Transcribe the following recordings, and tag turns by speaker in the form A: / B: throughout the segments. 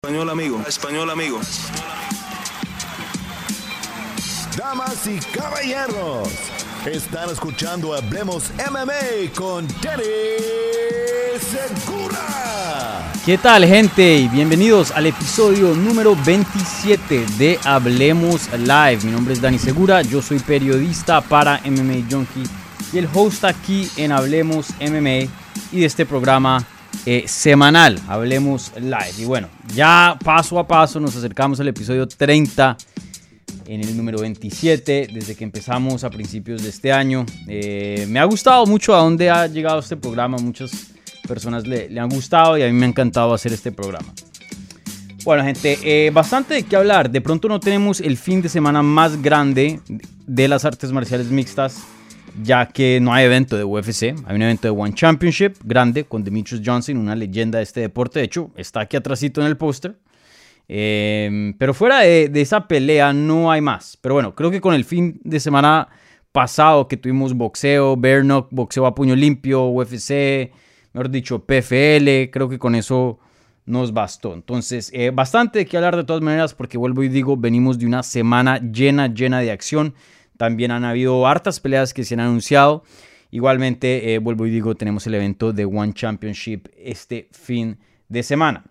A: Español amigo, español amigo.
B: Damas y caballeros, están escuchando Hablemos MMA con Danny Segura.
C: ¿Qué tal gente? Y bienvenidos al episodio número 27 de Hablemos Live. Mi nombre es Dani Segura, yo soy periodista para MMA Junkie y el host aquí en Hablemos MMA y de este programa eh, semanal, Hablemos Live. Y bueno, ya paso a paso nos acercamos al episodio 30 en el número 27 desde que empezamos a principios de este año. Eh, me ha gustado mucho a dónde ha llegado este programa. Muchas personas le, han gustado y a mí me ha encantado hacer este programa. Bueno, gente, eh, bastante de qué hablar. De pronto no tenemos el fin de semana más grande de las artes marciales mixtas ya que no hay evento de UFC, hay un evento de One Championship grande con Demetrius Johnson, una leyenda de este deporte, de hecho está aquí atrásito en el póster. Eh, pero fuera de, esa pelea no hay más. Pero bueno, creo que con el fin de semana pasado que tuvimos boxeo, bare boxeo a puño limpio, UFC, mejor dicho, PFL, creo que con eso nos bastó. Entonces, eh, bastante de qué hablar de todas maneras porque vuelvo y digo, venimos de una semana llena, llena de acción. También han habido hartas peleas que se han anunciado. Igualmente, eh, vuelvo y digo, tenemos el evento de One Championship este fin de semana.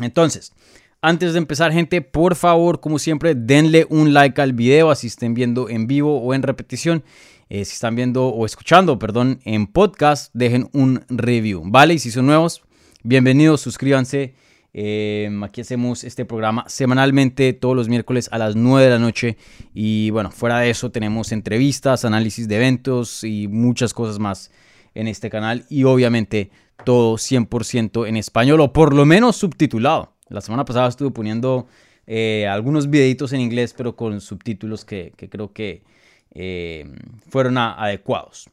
C: Entonces, antes de empezar, gente, por favor, como siempre, denle un like al video, así estén viendo en vivo o en repetición. Eh, si están viendo o escuchando, perdón, en podcast, dejen un review, ¿vale? Y si son nuevos, bienvenidos, suscríbanse Em, aquí hacemos este programa semanalmente todos los miércoles a las 9 de la noche. Y bueno, fuera de eso tenemos entrevistas, análisis de eventos y muchas cosas más en este canal. Y obviamente todo 100% en español o por lo menos subtitulado. La semana pasada estuve poniendo eh, algunos videitos en inglés, pero con subtítulos que, creo que em, fueron adecuados.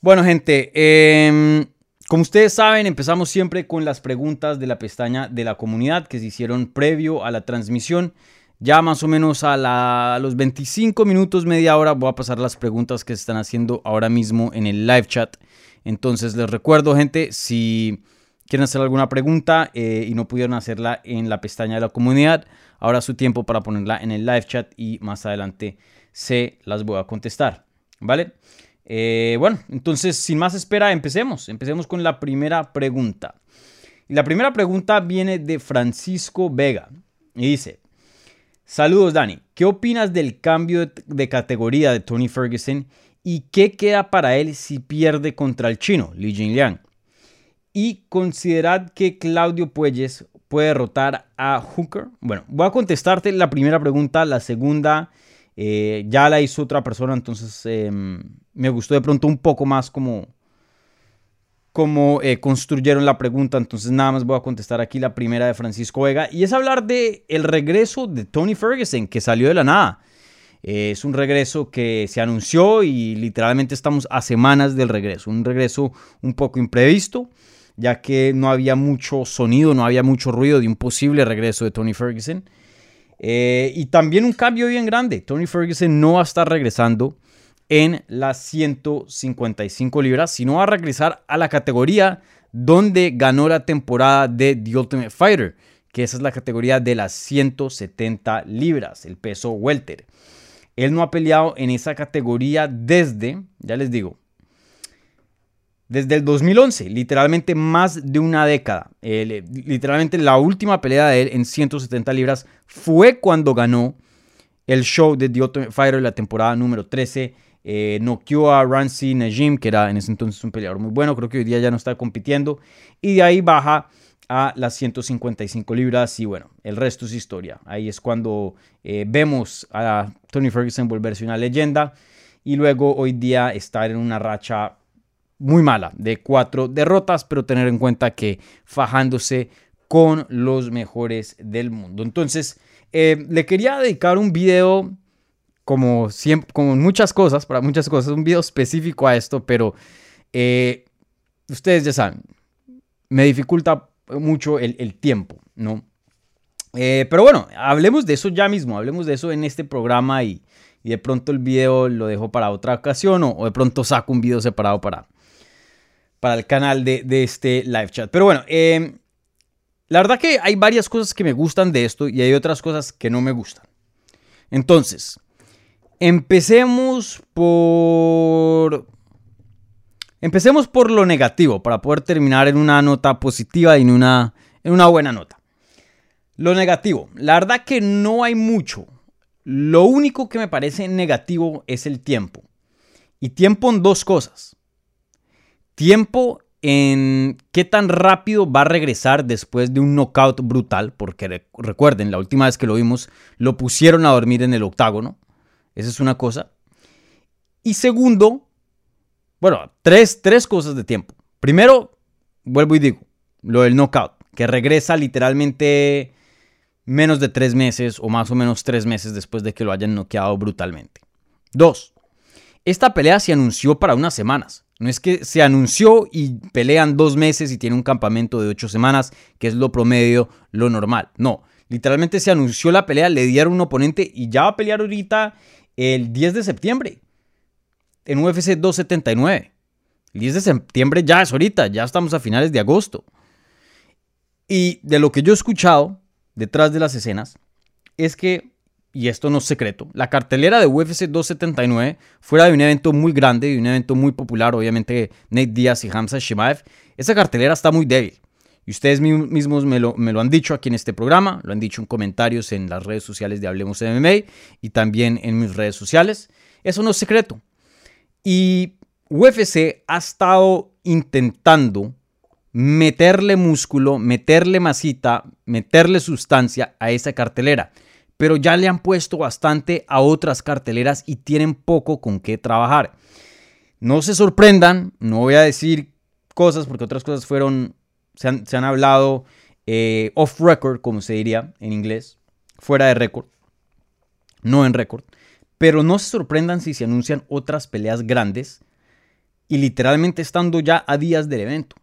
C: Bueno, gente, eh, como ustedes saben, empezamos siempre con las preguntas de la pestaña de la comunidad que se hicieron previo a la transmisión. Ya más o menos a, los 25 minutos, media hora, voy a pasar las preguntas que se están haciendo ahora mismo en el live chat. Entonces les recuerdo, gente, si quieren hacer alguna pregunta eh, y no pudieron hacerla en la pestaña de la comunidad, ahora es su tiempo para ponerla en el live chat y más adelante se las voy a contestar. ¿Vale? Eh, bueno, entonces, sin más espera, empecemos. Empecemos con la primera pregunta. Y la primera pregunta viene de Francisco Vega. Y dice, saludos Dani, ¿qué opinas del cambio de categoría de Tony Ferguson y qué queda para él si pierde contra el chino, Li Jingliang? Y considerad que Claudio Puelles puede derrotar a Hooker. Bueno, voy a contestarte la primera pregunta, la segunda eh, ya la hizo otra persona, entonces em, me gustó de pronto un poco más como, como eh, construyeron la pregunta. Entonces nada más voy a contestar aquí la primera de Francisco Vega. Y es hablar de el regreso de Tony Ferguson, que salió de la nada. Eh, es un regreso que se anunció y literalmente estamos a semanas del regreso. Un regreso un poco imprevisto, ya que no había mucho sonido, no había mucho ruido de un posible regreso de Tony Ferguson. Eh, y también un cambio bien grande. Tony Ferguson no va a estar regresando en las 155 libras, sino a regresar a la categoría donde ganó la temporada de The Ultimate Fighter, que esa es la categoría de las 170 libras, el peso welter. Él no ha peleado en esa categoría desde, ya les digo, desde el 2011, literalmente más de una década. literalmente la última pelea de él en 170 libras fue cuando ganó el show de The Ultimate Fighter la temporada número 13. Eh, noqueó a Rancy Najim, que era en ese entonces un peleador muy bueno. Creo que hoy día ya no está compitiendo. Y de ahí baja a las 155 libras. Y bueno, el resto es historia. Ahí es cuando eh, vemos a Tony Ferguson volverse una leyenda. Y luego hoy día estar en una racha muy mala de cuatro derrotas, pero tener en cuenta que fajándose con los mejores del mundo. Entonces, eh, le quería dedicar un video como, siempre, como muchas cosas, para muchas cosas, un video específico a esto, pero eh, ustedes ya saben, me dificulta mucho el, tiempo, ¿no? Eh, pero bueno, hablemos de eso ya mismo, hablemos de eso en este programa y, de pronto el video lo dejo para otra ocasión o, o de pronto saco un video separado para, para el canal de, este live chat. Pero bueno, em, la verdad que hay varias cosas que me gustan de esto y hay otras cosas que no me gustan. Entonces, empecemos por... Empecemos por lo negativo para poder terminar en una nota positiva y en una, en una buena nota. Lo negativo, la verdad que no hay mucho. Lo único que me parece negativo es el tiempo. Y tiempo en dos cosas. Tiempo en qué tan rápido va a regresar después de un knockout brutal, porque recuerden, la última vez que lo vimos lo pusieron a dormir en el octágono. Esa es una cosa. Y segundo, bueno, tres, tres cosas de tiempo. Primero, vuelvo y digo, lo del knockout, que regresa literalmente menos de tres meses o más o menos tres meses después de que lo hayan noqueado brutalmente. Dos, esta pelea se anunció para unas semanas. No es que se anunció y pelean dos meses y tiene un campamento de ocho semanas, que es lo promedio, lo normal. No, literalmente se anunció la pelea, le dieron un oponente y ya va a pelear ahorita el 10 de septiembre en UFC 279. El 10 de septiembre ya es ahorita, ya estamos a finales de agosto. Y de lo que yo he escuchado detrás de las escenas es que y esto no es secreto, la cartelera de UFC 279, fuera de un evento muy grande y un evento muy popular, obviamente Nate Diaz y Hamza Shimaev, esa cartelera está muy débil. Y ustedes mismos me lo, han dicho aquí en este programa, lo han dicho en comentarios en las redes sociales de Hablemos MMA y también en mis redes sociales. Eso no es secreto. Y UFC ha estado intentando meterle músculo, meterle masita, meterle sustancia a esa cartelera pero ya le han puesto bastante a otras carteleras y tienen poco con qué trabajar. No se sorprendan, no voy a decir cosas porque otras cosas fueron, se han, hablado eh, off record, como se diría en inglés, fuera de récord, no en récord. Pero no se sorprendan si se anuncian otras peleas grandes y literalmente estando ya a días del evento.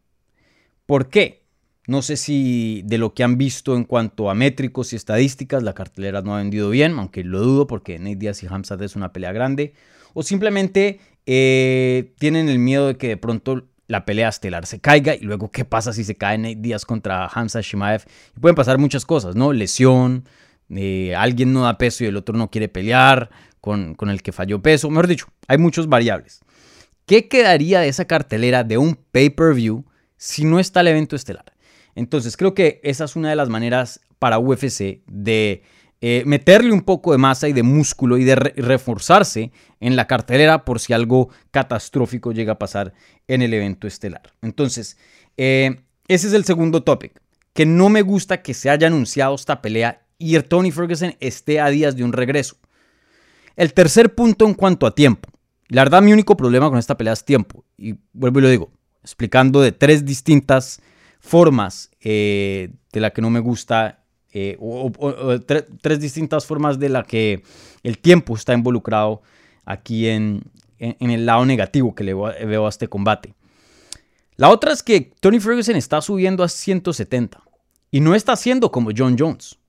C: ¿Por qué? No sé si de lo que han visto en cuanto a métricos y estadísticas, la cartelera no ha vendido bien, aunque lo dudo porque Nate Diaz y Hamzat es una pelea grande. O simplemente eh, tienen el miedo de que de pronto la pelea estelar se caiga y luego qué pasa si se cae Nate Diaz contra Hamza Shimaev. Y pueden pasar muchas cosas, ¿no? Lesión, eh, alguien no da peso y el otro no quiere pelear con, con el que falló peso. Mejor dicho, hay muchos variables. ¿Qué quedaría de esa cartelera de un pay-per-view si no está el evento estelar? Entonces creo que esa es una de las maneras para UFC de eh, meterle un poco de masa y de músculo y de reforzarse en la cartelera por si algo catastrófico llega a pasar en el evento estelar. Entonces, eh, ese es el segundo topic, que no me gusta que se haya anunciado esta pelea y Tony Ferguson esté a días de un regreso. El tercer punto en cuanto a tiempo. La verdad, mi único problema con esta pelea es tiempo. Y vuelvo y lo digo, explicando de tres distintas formas eh, de la que no me gusta, eh, o, tres distintas formas de la que el tiempo está involucrado aquí en, en, el lado negativo que le veo a este combate. La otra es que Tony Ferguson está subiendo a 170 y no está haciendo como John Jones.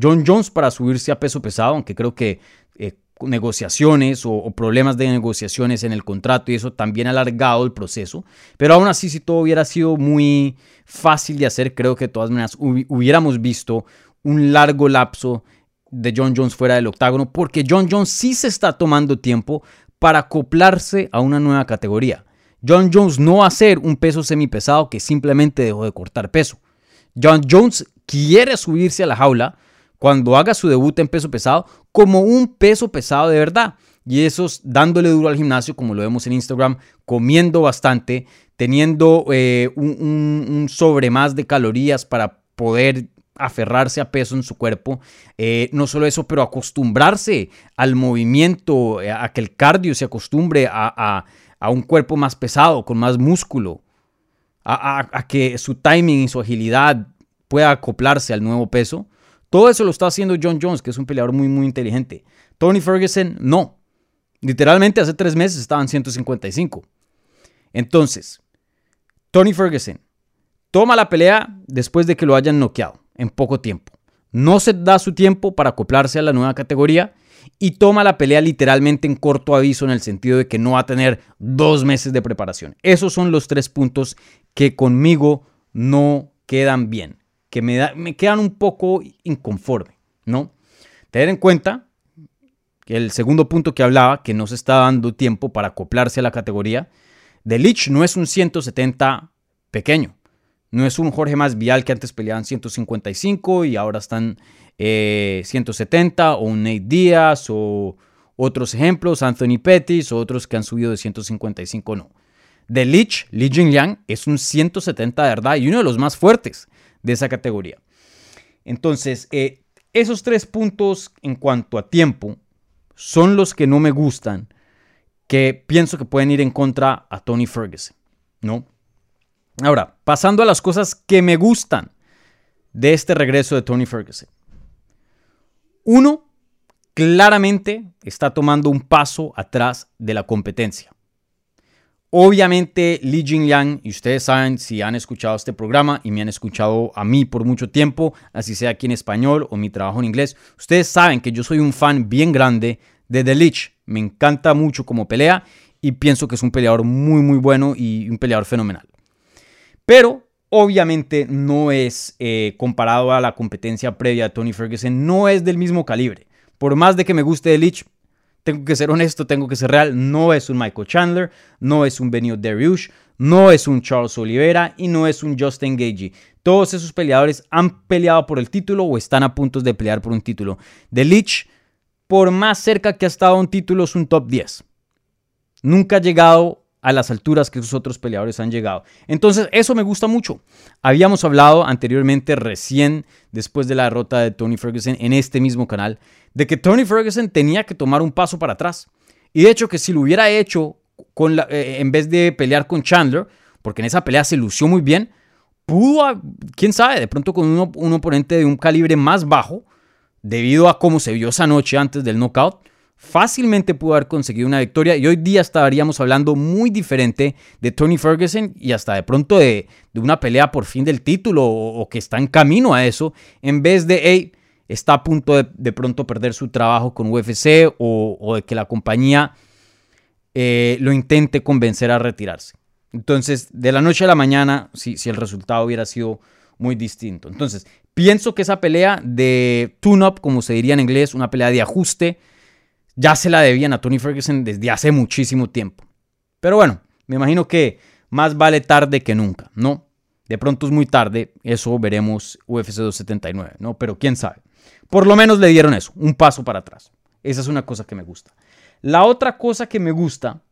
C: John Jones para subirse a peso pesado, aunque creo que eh, negociaciones o, problemas de negociaciones en el contrato y eso también ha alargado el proceso. Pero aún así, si todo hubiera sido muy fácil de hacer, creo que de todas maneras hubiéramos visto un largo lapso de John Jones fuera del octágono, porque John Jones sí se está tomando tiempo para acoplarse a una nueva categoría. John Jones no va a ser un peso semipesado que simplemente dejó de cortar peso. John Jones quiere subirse a la jaula cuando haga su debut en peso pesado como un peso pesado de verdad. Y eso es dándole duro al gimnasio, como lo vemos en Instagram, comiendo bastante, teniendo eh, un, sobre más de calorías para poder aferrarse a peso en su cuerpo. Eh, no solo eso, pero acostumbrarse al movimiento, eh, a que el cardio se acostumbre a, un cuerpo más pesado, con más músculo, a, a, que su timing y su agilidad pueda acoplarse al nuevo peso. Todo eso lo está haciendo John Jones, que es un peleador muy, muy inteligente. Tony Ferguson, no. Literalmente hace tres meses estaban 155. Entonces, Tony Ferguson toma la pelea después de que lo hayan noqueado en poco tiempo. No se da su tiempo para acoplarse a la nueva categoría y toma la pelea literalmente en corto aviso en el sentido de que no va a tener dos meses de preparación. Esos son los tres puntos que conmigo no quedan bien. que me, da, me quedan un poco inconforme, ¿no? Tener en cuenta que el segundo punto que hablaba, que no se está dando tiempo para acoplarse a la categoría, The Lich no es un 170 pequeño. No es un Jorge Más Vial que antes peleaban 155 y ahora están 170, eh, o un Nate Díaz, o otros ejemplos, Anthony Pettis, o otros que han subido de 155, no. The Lich, Li Jingliang, es un 170 de verdad y uno de los más fuertes de esa categoría. Entonces, eh, esos tres puntos en cuanto a tiempo son los que no me gustan, que pienso que pueden ir en contra a Tony Ferguson, ¿no? Ahora, pasando a las cosas que me gustan de este regreso de Tony Ferguson. Uno, claramente está tomando un paso atrás de la competencia. Obviamente, Li Jingliang, y ustedes saben si han escuchado este programa y me han escuchado a mí por mucho tiempo, así sea aquí en español o mi trabajo en inglés, ustedes saben que yo soy un fan bien grande de The Lich. Me encanta mucho como pelea y pienso que es un peleador muy, muy bueno y un peleador fenomenal. Pero obviamente no es eh, comparado a la competencia previa de Tony Ferguson, no es del mismo calibre. Por más de que me guste The Lich, tengo que ser honesto, tengo que ser real, no es un Michael Chandler, no es un Benio Dariush, no es un Charles Oliveira y no es un Justin Gagey. Todos esos peleadores han peleado por el título o están a punto de pelear por un título. The Lich, por más cerca que ha estado un título, es un top 10. Nunca ha llegado a las alturas que esos otros peleadores han llegado. Entonces, eso me gusta mucho. Habíamos hablado anteriormente, recién después de la derrota de Tony Ferguson en este mismo canal, de que Tony Ferguson tenía que tomar un paso para atrás. Y de hecho que si lo hubiera hecho con la, eh, en vez de pelear con Chandler, porque en esa pelea se lució muy bien, pudo, quién sabe, de pronto con un, oponente de un calibre más bajo, debido a cómo se vio esa noche antes del knockout, fácilmente pudo haber conseguido una victoria y hoy día estaríamos hablando muy diferente de Tony Ferguson y hasta de pronto de, una pelea por fin del título o, que está en camino a eso, en vez de, hey, está a punto de, pronto perder su trabajo con UFC o, de que la compañía eh, lo intente convencer a retirarse. Entonces, de la noche a la mañana, si, si el resultado hubiera sido muy distinto. Entonces, pienso que esa pelea de tune-up, como se diría en inglés, una pelea de ajuste, ya se la debían a Tony Ferguson desde hace muchísimo tiempo. Pero bueno, me imagino que más vale tarde que nunca, ¿no? De pronto es muy tarde, eso veremos UFC 279, ¿no? Pero quién sabe. Por lo menos le dieron eso, un paso para atrás. Esa es una cosa que me gusta. La otra cosa que me gusta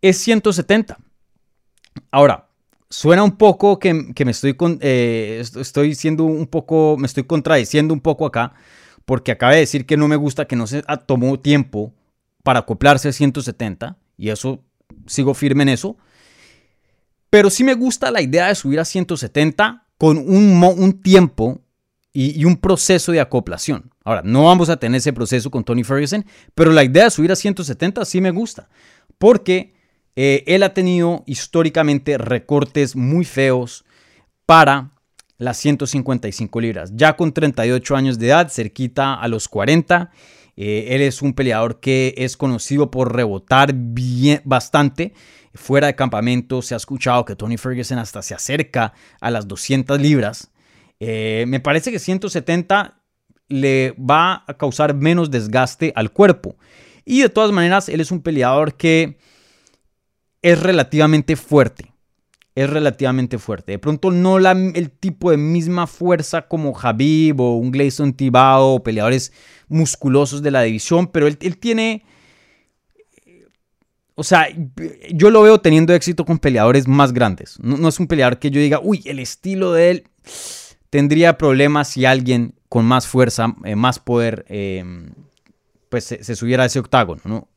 C: es 170. Ahora, suena un poco que, me estoy, eh, estoy siendo un poco, me estoy contradiciendo un poco acá, porque acabé de decir que no me gusta que no se tomó tiempo para acoplarse a 170, y eso sigo firme en eso. Pero sí me gusta la idea de subir a 170 con un, un tiempo y, un proceso de acoplación. Ahora, no vamos a tener ese proceso con Tony Ferguson, pero la idea de subir a 170 sí me gusta, porque eh, él ha tenido históricamente recortes muy feos para las 155 libras. Ya con 38 años de edad, cerquita a los 40, eh, él es un peleador que es conocido por rebotar bien, bastante. Fuera de campamento se ha escuchado que Tony Ferguson hasta se acerca a las 200 libras. Eh, me parece que 170 le va a causar menos desgaste al cuerpo. Y de todas maneras, él es un peleador que es relativamente fuerte. Es relativamente fuerte. De pronto no la, el tipo de misma fuerza como Javib o un Gleison Tibao o peleadores musculosos de la división, pero él, tiene... O sea, yo lo veo teniendo éxito con peleadores más grandes. No, no es un peleador que yo diga, uy, el estilo de él tendría problemas si alguien con más fuerza, eh, más poder, em, pues se, subiera a ese octágono, ¿no?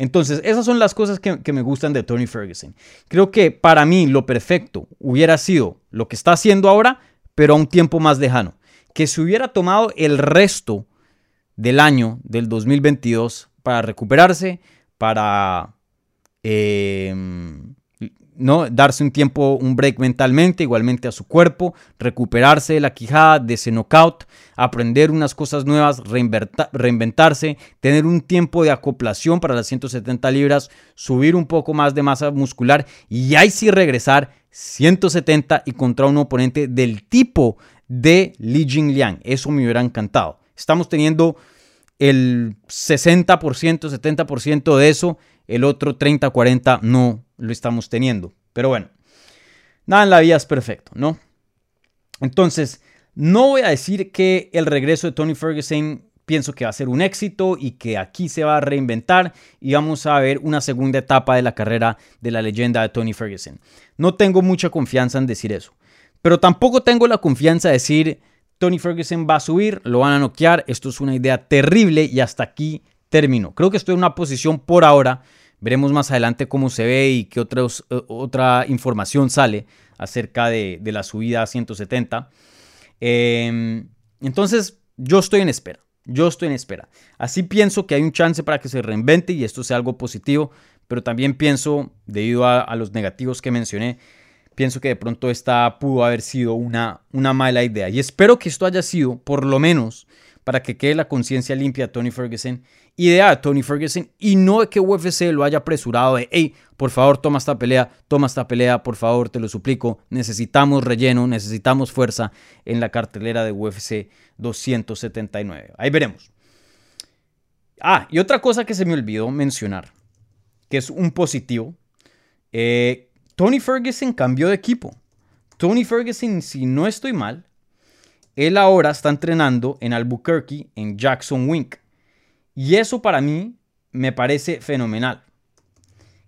C: Entonces, esas son las cosas que, me gustan de Tony Ferguson. Creo que para mí lo perfecto hubiera sido lo que está haciendo ahora, pero a un tiempo más lejano. Que se hubiera tomado el resto del año del 2022 para recuperarse, para eh, ¿no? Darse un tiempo, un break mentalmente, igualmente a su cuerpo, recuperarse de la quijada, de ese knockout, aprender unas cosas nuevas, reinventarse, tener un tiempo de acoplación para las 170 libras, subir un poco más de masa muscular y ahí sí regresar 170 y contra un oponente del tipo de Li Jingliang. Eso me hubiera encantado. Estamos teniendo el 60%, 70% de eso, el otro 30, 40 no lo estamos teniendo. Pero bueno, nada en la vida es perfecto, ¿no? Entonces, no voy a decir que el regreso de Tony Ferguson pienso que va a ser un éxito y que aquí se va a reinventar y vamos a ver una segunda etapa de la carrera de la leyenda de Tony Ferguson. No tengo mucha confianza en decir eso, pero tampoco tengo la confianza de decir Tony Ferguson va a subir, lo van a noquear, esto es una idea terrible y hasta aquí termino. Creo que estoy en una posición por ahora, veremos más adelante cómo se ve y qué eh, otra información sale acerca de, de la subida a 170. Em, entonces, yo estoy en espera. Yo estoy en espera. Así pienso que hay un chance para que se reinvente y esto sea algo positivo, pero también pienso, debido a, los negativos que mencioné, pienso que de pronto esta pudo haber sido una, una mala idea. Y espero que esto haya sido, por lo menos, para que quede la conciencia limpia de Tony Ferguson, idea de Tony Ferguson, y no de que UFC lo haya apresurado de, hey, por favor, toma esta pelea, toma esta pelea, por favor, te lo suplico, necesitamos relleno, necesitamos fuerza en la cartelera de UFC 279. Ahí veremos. Ah, y otra cosa que se me olvidó mencionar, que es un positivo, eh, Tony Ferguson cambió de equipo. Tony Ferguson, si no estoy mal, él ahora está entrenando en Albuquerque, en Jackson Wink. Y eso para mí me parece fenomenal.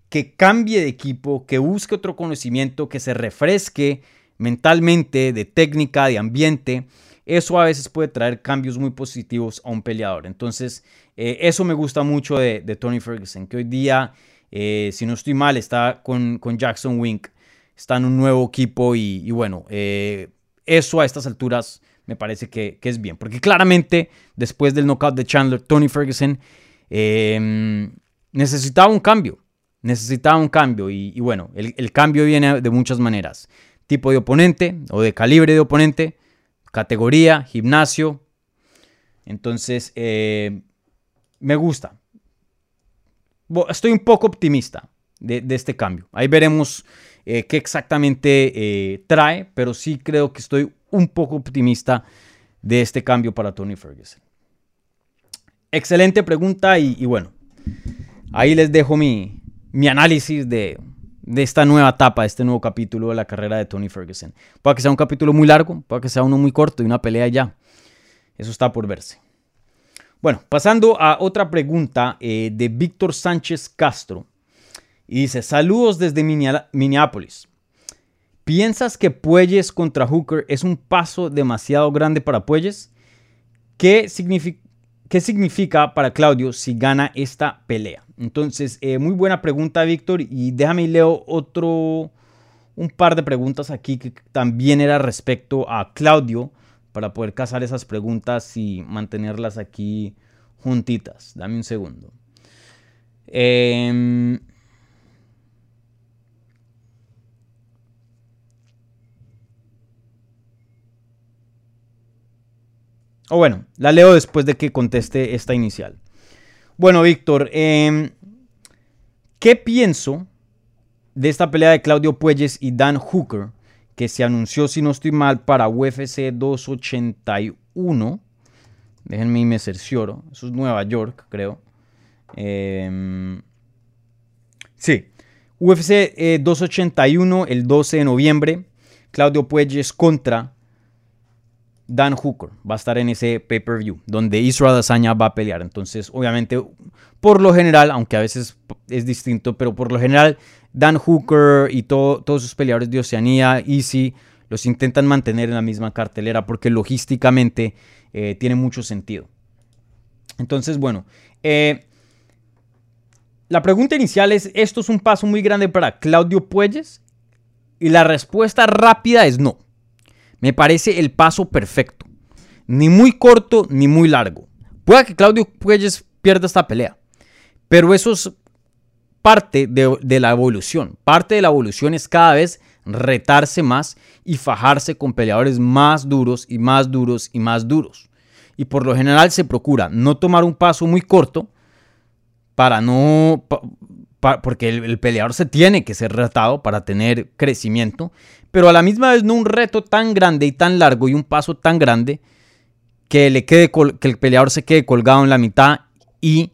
C: Que cambie de equipo, que busque otro conocimiento, que se refresque mentalmente, de técnica, de ambiente. Eso a veces puede traer cambios muy positivos a un peleador. Entonces, eh, eso me gusta mucho de, Tony Ferguson, que hoy día, eh, si no estoy mal, está con, Jackson Wink, está en un nuevo equipo y, bueno, eh, eso a estas alturas me parece que, es bien. Porque claramente, después del knockout de Chandler, Tony Ferguson em, necesitaba un cambio. Necesitaba un cambio. Y, bueno, el, cambio viene de muchas maneras. Tipo de oponente o de calibre de oponente, categoría, gimnasio. Entonces, eh, me gusta. Estoy un poco optimista de, este cambio. Ahí veremos eh, qué exactamente eh, trae, pero sí creo que estoy un poco optimista de este cambio para Tony Ferguson. Excelente pregunta y, bueno, ahí les dejo mi, análisis de, esta nueva etapa, de este nuevo capítulo de la carrera de Tony Ferguson. Puede que sea un capítulo muy largo, puede que sea uno muy corto y una pelea ya. Eso está por verse. Bueno, pasando a otra pregunta eh, de Víctor Sánchez Castro. Y dice, saludos desde Minneapolis. ¿Piensas que Puelles contra Hooker es un paso demasiado grande para Puelles? ¿Qué significa, para Claudio si gana esta pelea? Entonces, eh, muy buena pregunta, Víctor. Y déjame leo otro, un par de preguntas aquí que también era respecto a Claudio para poder casar esas preguntas y mantenerlas aquí juntitas. Dame un segundo. Eh, O bueno, la leo después de que conteste esta inicial. Bueno, Víctor, em, ¿qué pienso de esta pelea de Claudio Puelles y Dan Hooker que se anunció, si no estoy mal, para UFC 281? Déjenme me cercioro. Eso es Nueva York, creo. Em, sí. UFC 281 eh, el 12 de noviembre. Claudio Puelles contra Dan Hooker va a estar en ese pay-per-view, donde Israel Adesanya va a pelear. Entonces, obviamente, por lo general, aunque a veces es distinto, pero por lo general, Dan Hooker y todos sus peleadores de Oceanía, Easy, los intentan mantener en la misma cartelera porque logísticamente eh, tiene mucho sentido. Entonces, bueno, eh, la pregunta inicial es, ¿esto es un paso muy grande para Claudio Puelles? Y la respuesta rápida es no. Me parece el paso perfecto. Ni muy corto ni muy largo. Puede que Claudio Puelles pierda esta pelea. Pero eso es parte de, la evolución. Parte de la evolución es cada vez retarse más y fajarse con peleadores más duros y más duros y más duros. Y por lo general se procura no tomar un paso muy corto para no, porque el, peleador se tiene que ser retado para tener crecimiento, pero a la misma vez no un reto tan grande y tan largo y un paso tan grande que, le quede que el peleador se quede colgado en la mitad y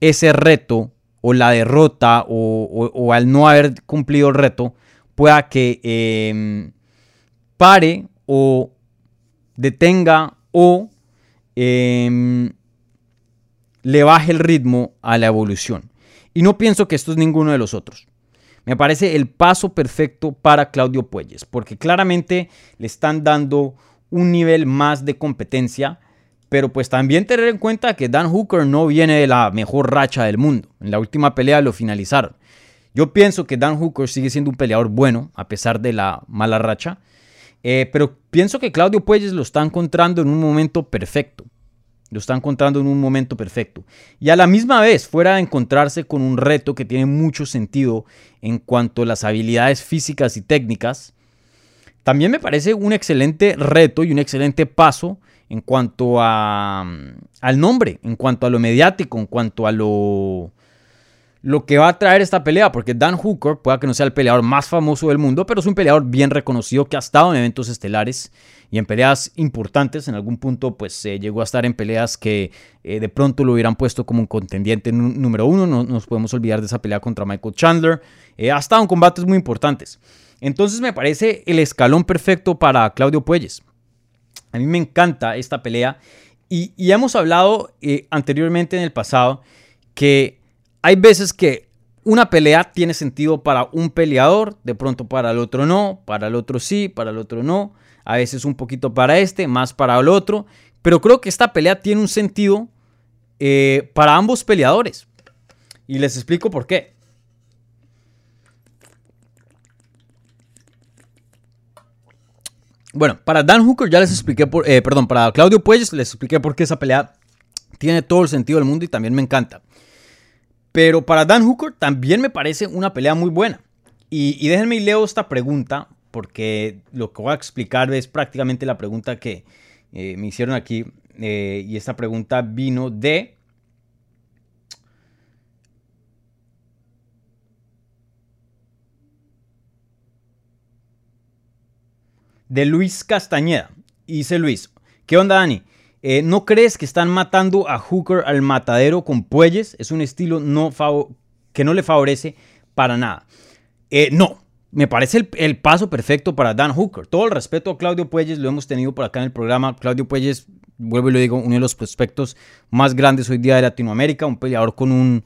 C: ese reto o la derrota o, al no haber cumplido el reto pueda que em, pare o detenga o em, le baje el ritmo a la evolución. Y no pienso que esto es ninguno de los otros. Me parece el paso perfecto para Claudio Puelles, porque claramente le están dando un nivel más de competencia, pero pues también tener en cuenta que Dan Hooker no viene de la mejor racha del mundo. En la última pelea lo finalizaron. Yo pienso que Dan Hooker sigue siendo un peleador bueno, a pesar de la mala racha. Eh, pero pienso que Claudio Puelles lo está encontrando en un momento perfecto. Lo está encontrando en un momento perfecto. Y a la misma vez, fuera de encontrarse con un reto que tiene mucho sentido en cuanto a las habilidades físicas y técnicas, también me parece un excelente reto y un excelente paso en cuanto a, al nombre, en cuanto a lo mediático, en cuanto a lo, lo que va a traer esta pelea, porque Dan Hooker puede que no sea el peleador más famoso del mundo, pero es un peleador bien reconocido que ha estado en eventos estelares y en peleas importantes. En algún punto, pues llegó a estar en peleas que eh, de pronto lo hubieran puesto como un contendiente número uno. No nos podemos olvidar de esa pelea contra Michael Chandler. Eh, ha estado en combates muy importantes. Entonces me parece el escalón perfecto para Claudio Puelles. A mí me encanta esta pelea y, hemos hablado eh, anteriormente en el pasado que hay veces que una pelea tiene sentido para un peleador, de pronto para el otro no, para el otro sí, para el otro no, a veces un poquito para este, más para el otro, pero creo que esta pelea tiene un sentido eh, para ambos peleadores. Y les explico por qué. Bueno, para Dan Hooker ya les expliqué, por, eh, perdón, para Claudio Puelles les expliqué por qué esa pelea tiene todo el sentido del mundo y también me encanta. Pero para Dan Hooker también me parece una pelea muy buena. Y, déjenme y leo esta pregunta, porque lo que voy a explicar es prácticamente la pregunta que eh, me hicieron aquí. Eh, y esta pregunta vino de... De Luis Castañeda. Y dice Luis, ¿qué onda Dani? Eh, ¿No crees que están matando a Hooker al matadero con Puelles? Es un estilo que no le favorece para nada. Eh, no, me parece el, paso perfecto para Dan Hooker. Todo el respeto a Claudio Puelles, lo hemos tenido por acá en el programa. Claudio Puelles, vuelvo y lo digo, uno de los prospectos más grandes hoy día de Latinoamérica, un peleador con un,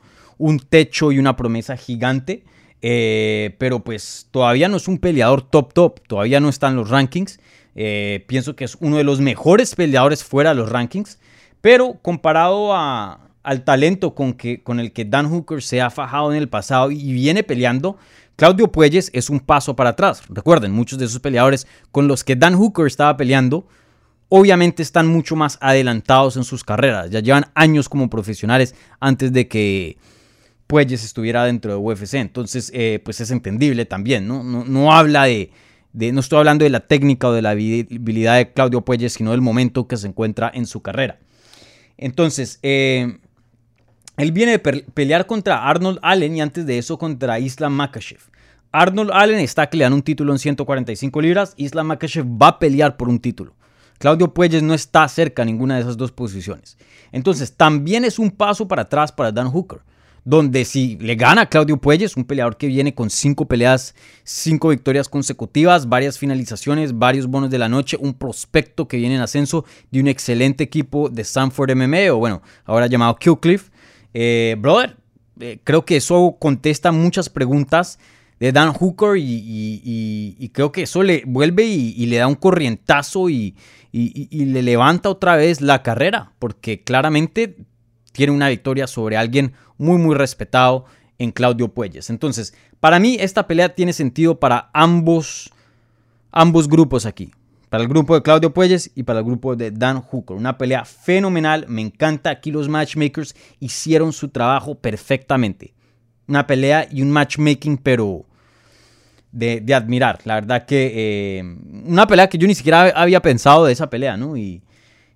C: techo y una promesa gigante. Eh, pero pues todavía no es un peleador top top, todavía no está en los rankings. Eh, pienso que es uno de los mejores peleadores fuera de los rankings, pero comparado al talento con, el que Dan Hooker se ha fajado en el pasado y viene peleando, Claudio Puelles es un paso para atrás. Recuerden, muchos de esos peleadores con los que Dan Hooker estaba peleando, obviamente están mucho más adelantados en sus carreras. Ya llevan años como profesionales antes de que Puelles estuviera dentro de UFC. Entonces, eh, pues es entendible también, no habla de, no estoy hablando de la técnica o de la habilidad de Claudio Puelles, sino del momento que se encuentra en su carrera. Entonces, eh, él viene de pelear contra Arnold Allen y antes de eso contra Islam Makashev. Arnold Allen está peleando un título en 145 libras, Islam Makashev va a pelear por un título. Claudio Puelles no está cerca a ninguna de esas dos posiciones. Entonces, también es un paso para atrás para Dan Hooker donde si le gana a Claudio Puelles, un peleador que viene con cinco peleas, cinco victorias consecutivas, varias finalizaciones, varios bonos de la noche, un prospecto que viene en ascenso de un excelente equipo de Sanford MMA, o bueno, ahora llamado Killcliff. Eh, brother, eh, creo que eso contesta muchas preguntas de Dan Hooker y, creo que eso le vuelve y, le da un corrientazo y, le levanta otra vez la carrera, porque claramente tiene una victoria sobre alguien muy, muy respetado en Claudio Puelles. Entonces, para mí esta pelea tiene sentido para ambos, ambos grupos aquí. Para el grupo de Claudio Puelles y para el grupo de Dan Hooker. Una pelea fenomenal. Me encanta. Aquí los matchmakers hicieron su trabajo perfectamente. Una pelea y un matchmaking, pero de, admirar. La verdad que eh, una pelea que yo ni siquiera había pensado de esa pelea, ¿no? y,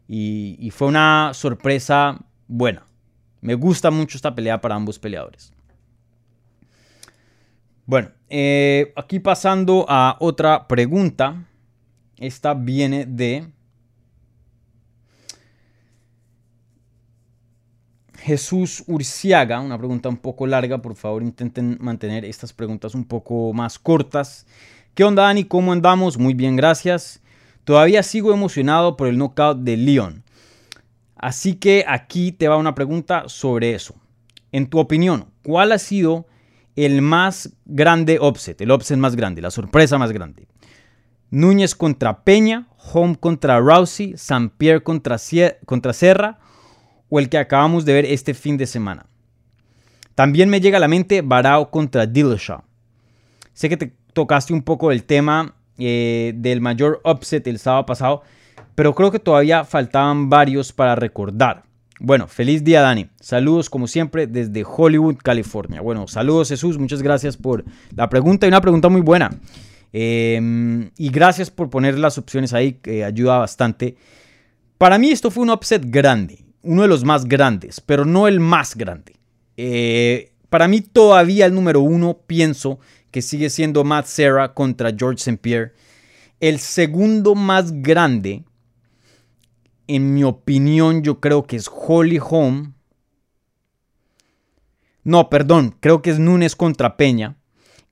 C: y fue una sorpresa buena. Me gusta mucho esta pelea para ambos peleadores. Bueno, eh, aquí pasando a otra pregunta. Esta viene de Jesús Urciaga, una pregunta un poco larga, por favor intenten mantener estas preguntas un poco más cortas. ¿Qué onda Dani? ¿Cómo andamos? Muy bien, gracias. Todavía sigo emocionado por el knockout de Leon. Así que aquí te va una pregunta sobre eso. En tu opinión, ¿cuál ha sido el más grande offset, el offset más grande, la sorpresa más grande? Núñez contra Peña, Home contra Rousey, San Pierre contra, contra Serra o el que acabamos de ver este fin de semana. También me llega a la mente Barao contra Dillashaw. Sé que te tocaste un poco el tema eh, del mayor upset el sábado pasado, pero creo que todavía faltaban varios para recordar. Bueno, feliz día Dani. Saludos como siempre desde Hollywood, California. Bueno, saludos Jesús, muchas gracias por la pregunta y una pregunta muy buena. Em, y gracias por poner las opciones ahí, que ayuda bastante. Para mí esto fue un upset grande uno de los más grandes, pero no el más grande. Eh, para mí todavía el número uno pienso que sigue siendo Matt Serra contra George St. Pierre. El segundo más grande, en mi opinión, yo creo que es Holly Holm. No, perdón, creo que es Nunes contra Peña.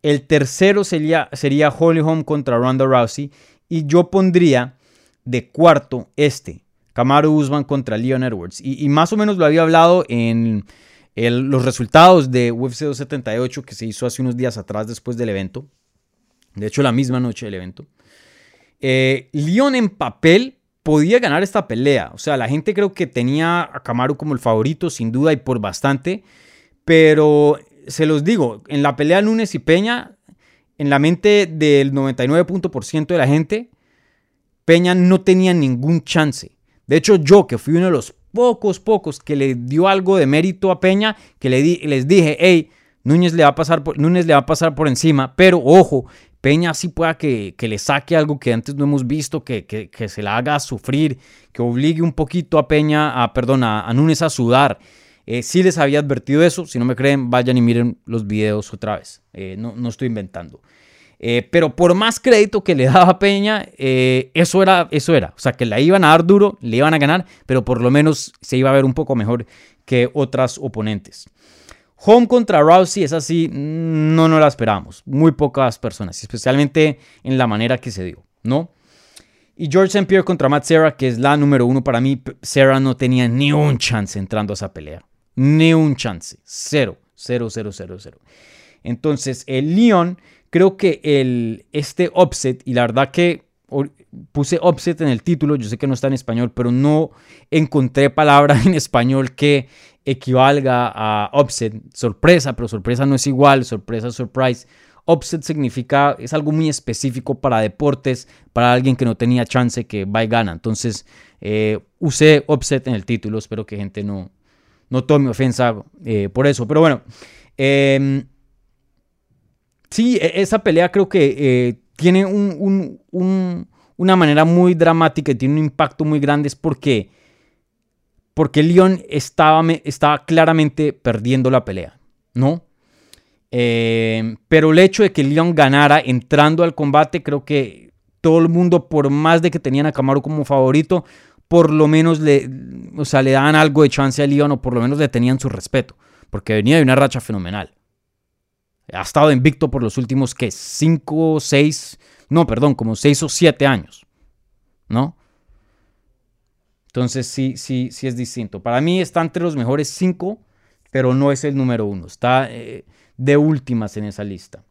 C: El tercero sería, sería Holly Holm contra Ronda Rousey. Y yo pondría de cuarto este, Kamaru Usman contra Leon Edwards. Y, más o menos lo había hablado en los resultados de UFC 278 que se hizo hace unos días atrás después del evento. De hecho, la misma noche del evento. Eh, Leon en papel podía ganar esta pelea. O sea, la gente creo que tenía a Kamaru como el favorito, sin duda y por bastante. Pero se los digo, en la pelea Lunes y Peña, en la mente del 99% de la gente, Peña no tenía ningún chance. De hecho, yo que fui uno de los pocos, pocos que le dio algo de mérito a Peña, que le les dije, hey, Núñez le, va a pasar por, Núñez le va a pasar por encima, pero ojo, Peña sí pueda que, que, le saque algo que antes no hemos visto, que, que, se la haga sufrir, que obligue un poquito a Peña, a, perdón, a, Núñez a sudar. Eh, sí les había advertido eso, si no me creen, vayan y miren los videos otra vez. Eh, no, no estoy inventando. Eh, pero por más crédito que le daba Peña, eh, eso, era, eso era. O sea, que la iban a dar duro, le iban a ganar, pero por lo menos se iba a ver un poco mejor que otras oponentes. Home contra Rousey es así, no nos la esperábamos. Muy pocas personas, especialmente en la manera que se dio, ¿no? Y George St. Pierre contra Matt Serra, que es la número uno para mí, Serra no tenía ni un chance entrando a esa pelea. Ni un chance. Cero, cero, cero, cero, cero. Entonces, el Leon creo que el, este offset, y la verdad que puse offset en el título, yo sé que no está en español, pero no encontré palabra en español que equivalga a offset, sorpresa, pero sorpresa no es igual, sorpresa, surprise. Offset significa, es algo muy específico para deportes, para alguien que no tenía chance que va y gana. Entonces, eh, usé offset en el título, espero que gente no, no tome ofensa eh, por eso. Pero bueno, eh, Sí, e, esa pelea creo que eh, tiene una manera muy dramática y tiene un impacto muy grande. Es porque, porque Leon estaba, claramente perdiendo la pelea, ¿no? Eh, pero el hecho de que Leon ganara entrando al combate, creo que todo el mundo, por más de que tenían a Camaro como favorito, por lo menos le, o sea, le daban algo de chance a Leon o por lo menos le tenían su respeto, porque venía de una racha fenomenal. Ha estado invicto por los últimos, ¿qué? Cinco, seis, no, perdón, como seis o siete años, ¿no? Entonces sí, sí, sí es distinto. Para mí está entre los mejores cinco, pero no es el número uno. Está eh, de últimas en esa lista.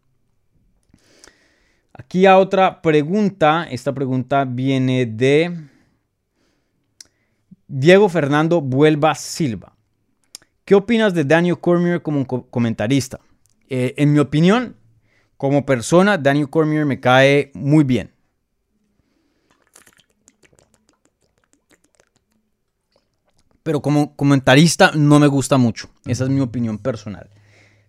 C: Aquí a otra pregunta. Esta pregunta viene de Diego Fernando Vuelva Silva. ¿Qué opinas de Daniel Cormier como comentarista? Eh, en mi opinión, como persona, Daniel Cormier me cae muy bien. Pero como comentarista no me gusta mucho. Esa es mi opinión personal.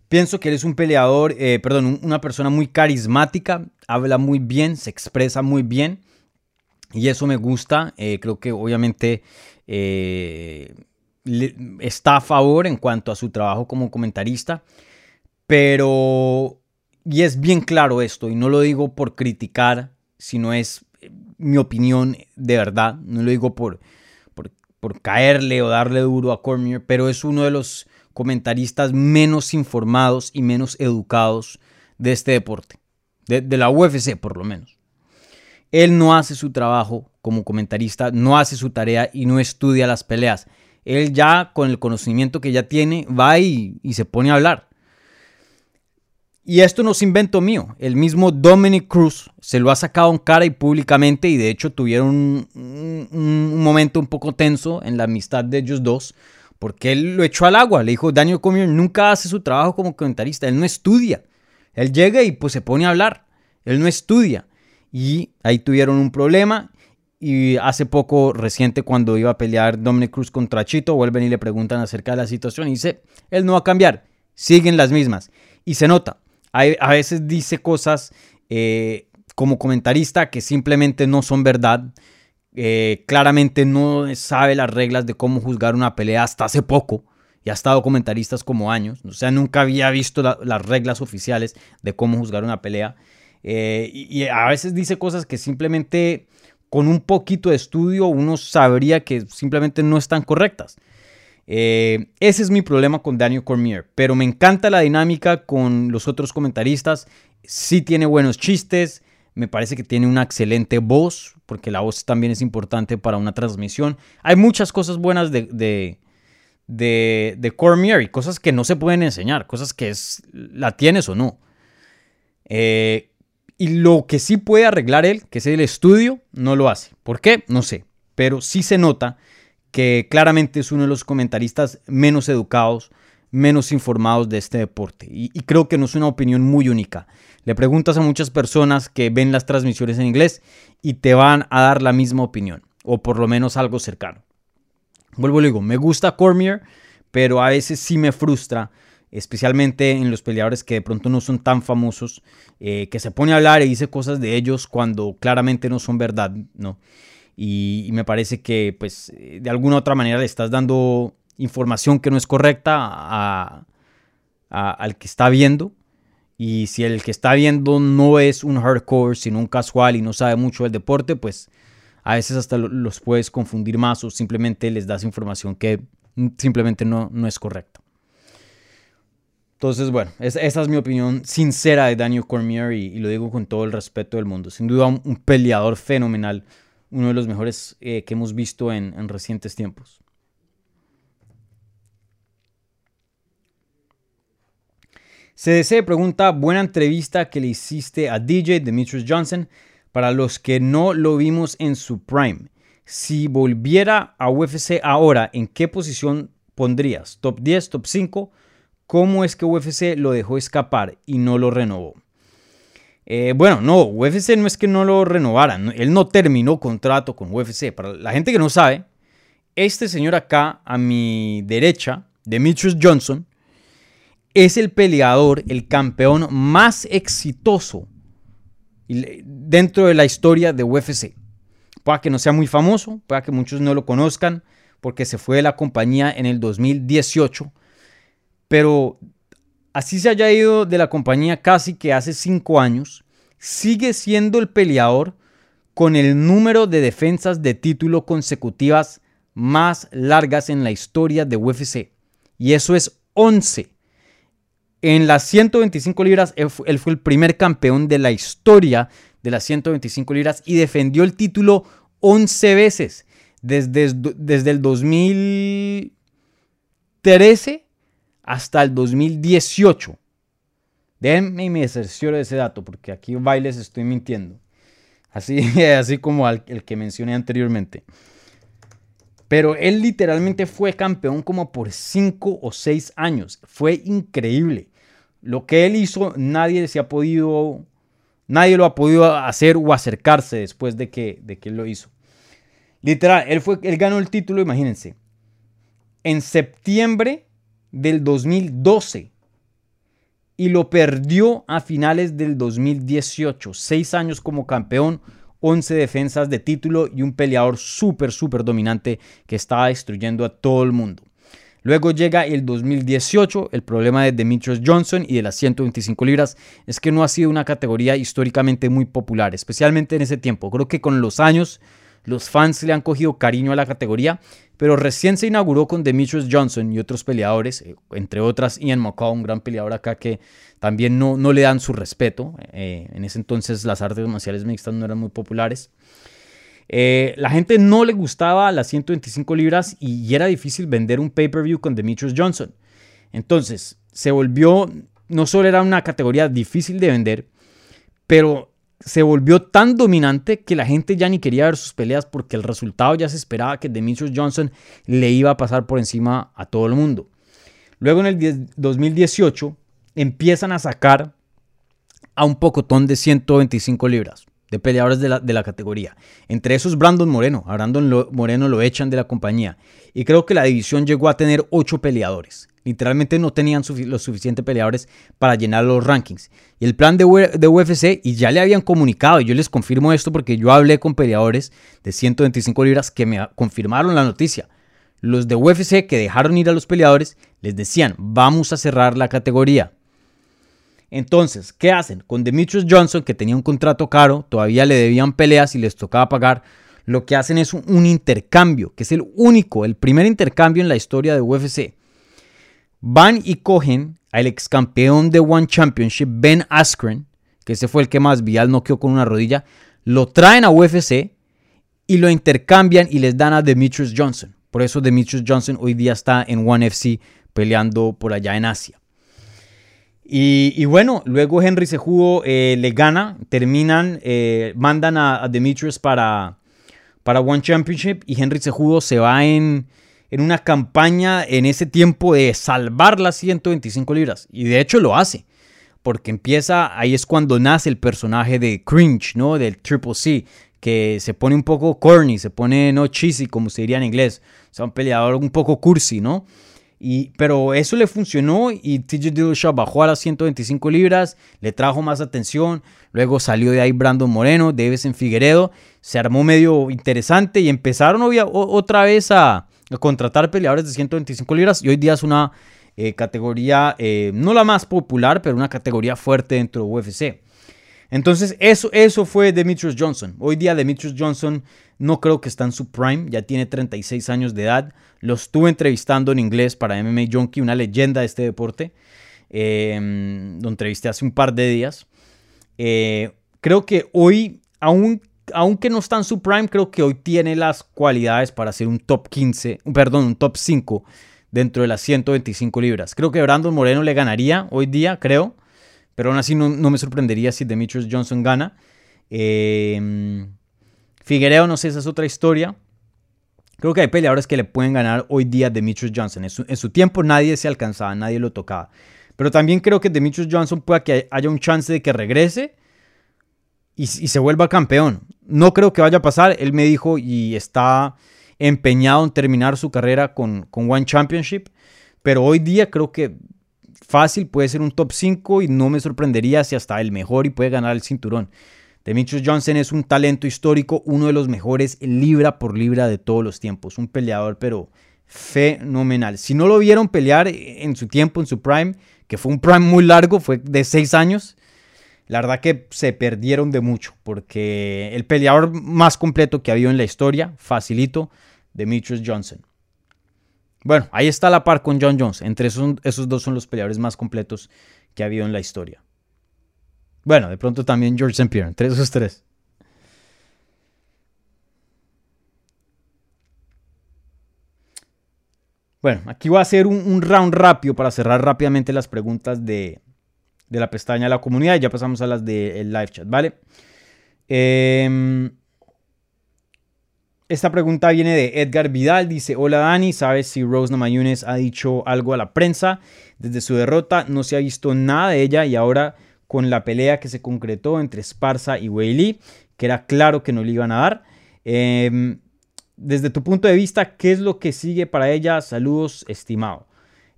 C: Pienso que eres un peleador, eh, perdón, una persona muy carismática, habla muy bien, se expresa muy bien. Y eso me gusta. Eh, creo que obviamente está a favor en cuanto a su trabajo como comentarista. Pero y es bien claro esto, y no lo digo por criticar, sino es eh, mi opinión de verdad, no lo digo por, por, caerle o darle duro a Cormier, pero es uno de los comentaristas menos informados y menos educados de este deporte, de, la UFC por lo menos. Él no hace su trabajo como comentarista, no hace su tarea y no estudia las peleas. Él ya con el conocimiento que ya tiene va y, se pone a hablar. Y esto no es invento mío. El mismo Dominic Cruz se lo ha sacado en cara y públicamente y de hecho tuvieron un, momento un poco tenso en la amistad de ellos dos porque él lo echó al agua. Le dijo, Daniel Cormier nunca hace su trabajo como comentarista, él no estudia. Él llega y pues se pone a hablar. Él no estudia. Y ahí tuvieron un problema y hace poco, reciente, cuando iba a pelear Dominic Cruz contra Chito, vuelven y le preguntan acerca de la situación y dice, él no va a cambiar, siguen las mismas. Y se nota, a veces dice cosas eh, como comentarista que simplemente no son verdad. Eh, claramente no sabe las reglas de cómo juzgar una pelea hasta hace poco. Y ha estado comentaristas como años. O sea, nunca había visto las reglas oficiales de cómo juzgar una pelea. Eh, y a veces dice cosas que simplemente con un poquito de estudio uno sabría que simplemente no están correctas. Eh, ese es mi problema con Daniel Cormier, pero me encanta la dinámica con los otros comentaristas. Sí tiene buenos chistes, me parece que tiene una excelente voz, porque la voz también es importante para una transmisión. Hay muchas cosas buenas de, de, de, Cormier y cosas que no se pueden enseñar, cosas que es, la tienes o no. Eh, y lo que sí puede arreglar él, que es el estudio, no lo hace. ¿Por qué? No sé. Pero sí se nota que claramente es uno de los comentaristas menos educados, menos informados de este deporte. Y, creo que no es una opinión muy única. Le preguntas a muchas personas que ven las transmisiones en inglés y te van a dar la misma opinión, o por lo menos algo cercano. Vuelvo y digo, me gusta Cormier, pero a veces sí me frustra especialmente en los peleadores que de pronto no son tan famosos, eh, que se pone a hablar y dice cosas de ellos cuando claramente no son verdad, ¿no? Y, me parece que, pues, eh, de alguna u otra manera le estás dando información que no es correcta al que está viendo. Y si el que está viendo no es un hardcore, sino un casual y no sabe mucho del deporte, pues a veces hasta los puedes confundir más o simplemente les das información que simplemente no, no es correcta. Entonces, bueno, esa, es mi opinión sincera de Daniel Cormier y, lo digo con todo el respeto del mundo. Sin duda, un, peleador fenomenal, uno de los mejores eh, que hemos visto en, recientes tiempos. CDC pregunta, buena entrevista que le hiciste a DJ Demetrius Johnson. Para los que no lo vimos en su prime, si volviera a UFC ahora, ¿en qué posición pondrías? ¿Top 10, top 5? cómo es que UFC lo dejó escapar y no lo renovó. Eh, bueno, no, UFC no es que no lo renovara, él no terminó contrato con UFC. Para la gente que no sabe, este señor acá a mi derecha, Demetrius Johnson, es el peleador, el campeón más exitoso dentro de la historia de UFC. Puede que no sea muy famoso, puede que muchos no lo conozcan, porque se fue de la compañía en el 2018 pero así se haya ido de la compañía casi que hace cinco años, sigue siendo el peleador con el número de defensas de título consecutivas más largas en la historia de UFC. Y eso es 11. En las 125 libras, él fue el primer campeón de la historia de las 125 libras y defendió el título 11 veces. Desde, desde el 2013 hasta el 2018. Déjenme y me cercioro de ese dato, porque aquí bailes estoy mintiendo. Así, así como el que mencioné anteriormente. Pero él literalmente fue campeón como por 5 o 6 años. Fue increíble. Lo que él hizo, nadie se ha podido, nadie lo ha podido hacer o acercarse después de que, de que él lo hizo. Literal, él, fue, él ganó el título, imagínense. En septiembre del 2012 y lo perdió a finales del 2018. Seis años como campeón, 11 defensas de título y un peleador súper, súper dominante que estaba destruyendo a todo el mundo. Luego llega el 2018, el problema de Demetrius Johnson y de las 125 libras es que no ha sido una categoría históricamente muy popular, especialmente en ese tiempo. Creo que con los años los fans le han cogido cariño a la categoría, pero recién se inauguró con Demetrius Johnson y otros peleadores, eh, entre otras Ian McCall, un gran peleador acá que también no, no le dan su respeto. Eh, en ese entonces las artes marciales mixtas no eran muy populares. Eh, la gente no le gustaba las 125 libras y era difícil vender un pay-per-view con Demetrius Johnson. Entonces, se volvió, no solo era una categoría difícil de vender, pero se volvió tan dominante que la gente ya ni quería ver sus peleas porque el resultado ya se esperaba que Demetrius Johnson le iba a pasar por encima a todo el mundo. Luego en el 2018 empiezan a sacar a un pocotón de 125 libras de peleadores de la, categoría. Entre esos Brandon Moreno. A Brandon Moreno lo echan de la compañía. Y creo que la división llegó a tener 8 peleadores. Literalmente no tenían los suficientes peleadores para llenar los rankings. Y el plan de, de, UFC, y ya le habían comunicado, yo les confirmo esto porque yo hablé con peleadores de 125 libras que me confirmaron la noticia. Los de UFC que dejaron ir a los peleadores les decían, vamos a cerrar la categoría. Entonces, ¿qué hacen? Con Demetrius Johnson, que tenía un contrato caro, todavía le debían peleas y les tocaba pagar. Lo que hacen es un, intercambio, que es el único, el primer intercambio en la historia de UFC. Van y cogen al ex campeón de One Championship, Ben Askren, que ese fue el que más vial noqueó con una rodilla, lo traen a UFC y lo intercambian y les dan a Demetrius Johnson. Por eso Demetrius Johnson hoy día está en One FC peleando por allá en Asia. Y, bueno, luego Henry Sejudo eh, le gana, terminan, eh, mandan a, Demetrius para, para One Championship y Henry Sejudo se va en, en una campaña en ese tiempo de salvar las 125 libras. Y de hecho lo hace, porque empieza, ahí es cuando nace el personaje de Cringe, ¿no? Del Triple C, que se pone un poco corny, se pone no cheesy, como se diría en inglés. O sea, un peleador un poco cursi, ¿no? Pero eso le funcionó y TJ Dillashaw bajó a las 125 libras, le trajo más atención. Luego salió de ahí Brandon Moreno, en Figueredo. Se armó medio interesante y empezaron otra vez a, contratar peleadores de 125 libras. Y hoy día es una eh, categoría, eh, no la más popular, pero una categoría fuerte dentro de UFC. Entonces, eso, eso fue Demetrius Johnson. Hoy día Demetrius Johnson no creo que está en su prime, ya tiene 36 años de edad. Lo estuve entrevistando en inglés para MMA Junkie, una leyenda de este deporte. Em, lo entrevisté hace un par de días. Eh, creo que hoy, aún, aunque no está en su prime, creo que hoy tiene las cualidades para ser un top 15, perdón, un top 5 dentro de las 125 libras. Creo que Brandon Moreno le ganaría hoy día, creo. Pero aún así no, me sorprendería si Demetrius Johnson gana. Eh, Figuereo, no sé, esa es otra historia. Creo que hay peleadores que le pueden ganar hoy día a Demetrius Johnson. En su, tiempo nadie se alcanzaba, nadie lo tocaba. Pero también creo que Demetrius Johnson pueda que haya un chance de que regrese y, se vuelva campeón. No creo que vaya a pasar. Él me dijo y está empeñado en terminar su carrera con, con One Championship. Pero hoy día creo que fácil, puede ser un top 5 y no me sorprendería si hasta el mejor y puede ganar el cinturón. Demetrius Johnson es un talento histórico, uno de los mejores libra por libra de todos los tiempos, un peleador pero fenomenal. Si no lo vieron pelear en su tiempo, en su prime, que fue un prime muy largo, fue de 6 años, la verdad que se perdieron de mucho, porque el peleador más completo que ha habido en la historia, facilito, Demetrius Johnson. Bueno, ahí está la par con John Jones. Entre esos, esos dos son los peleadores más completos que ha habido en la historia. Bueno, de pronto también George St. Pierre, entre esos tres. Bueno, aquí voy a hacer un, round rápido para cerrar rápidamente las preguntas de, de, la pestaña de la comunidad y ya pasamos a las del live chat, ¿vale? Eh, esta pregunta viene de Edgar Vidal. Dice: Hola Dani, ¿sabes si Rose Namajunas ha dicho algo a la prensa? Desde su derrota no se ha visto nada de ella y ahora con la pelea que se concretó entre Esparza y Weili, que era claro que no le iban a dar. Em, desde tu punto de vista, ¿qué es lo que sigue para ella? Saludos, estimado.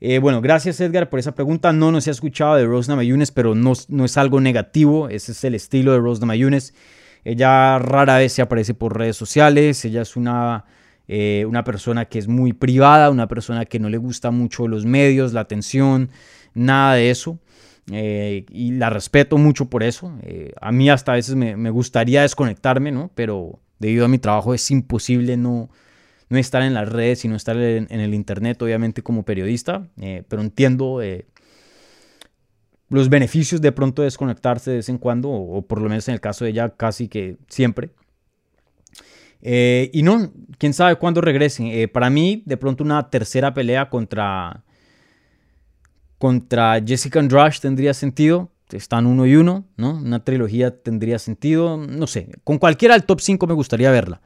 C: Eh, bueno, gracias Edgar por esa pregunta. No nos ha escuchado de Rose Namajunas, pero no, no es algo negativo. Ese es el estilo de Rose Namajunas. Ella rara vez se aparece por redes sociales, ella es una eh, una persona que es muy privada, una persona que no le gusta mucho los medios, la atención, nada de eso. Eh, y la respeto mucho por eso. Eh, a mí hasta a veces me, gustaría desconectarme, ¿no? Pero debido a mi trabajo es imposible no, no estar en las redes y no estar en, el internet, obviamente como periodista. pero entiendo los beneficios de pronto desconectarse de vez en cuando, o, por lo menos en el caso de ella casi que siempre. Eh, y no, quién sabe cuándo regresen. Eh, para mí, de pronto una tercera pelea contra, contra Jessica Andrade tendría sentido. Están uno y uno, ¿no? Una trilogía tendría sentido. No sé, con cualquiera del top 5 me gustaría verla.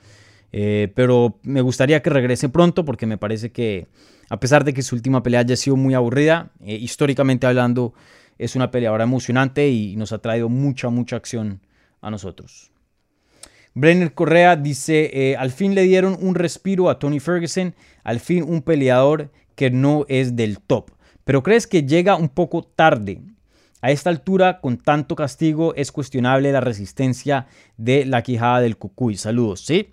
C: Eh, pero me gustaría que regrese pronto porque me parece que, a pesar de que su última pelea haya sido muy aburrida, históricamente hablando, es una peleadora emocionante y nos ha traído mucha, mucha acción a nosotros. Brenner Correa dice, eh, al fin le dieron un respiro a Tony Ferguson, al fin un peleador que no es del top. Pero crees que llega un poco tarde. A esta altura, con tanto castigo, es cuestionable la resistencia de la quijada del Cucuy. Saludos, ¿sí?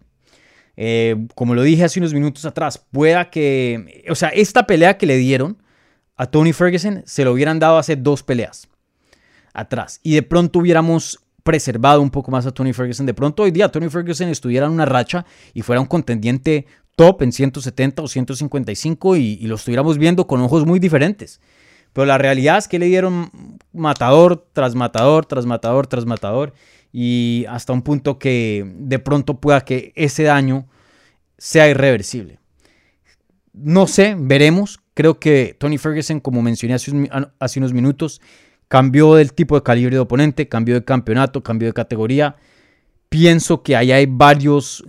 C: Eh, como lo dije hace unos minutos atrás, pueda que, o sea, esta pelea que le dieron a Tony Ferguson se lo hubieran dado hace dos peleas atrás y de pronto hubiéramos preservado un poco más a Tony Ferguson. De pronto hoy día Tony Ferguson estuviera en una racha y fuera un contendiente top en 170 o 155 y, y lo estuviéramos viendo con ojos muy diferentes. Pero la realidad es que le dieron matador tras matador, tras matador, tras matador. Y hasta un punto que de pronto pueda que ese daño sea irreversible. No sé, veremos. Creo que Tony Ferguson, como mencioné hace, unos minutos, cambió del tipo de calibre de oponente, cambió de campeonato, cambió de categoría. Pienso que ahí hay varios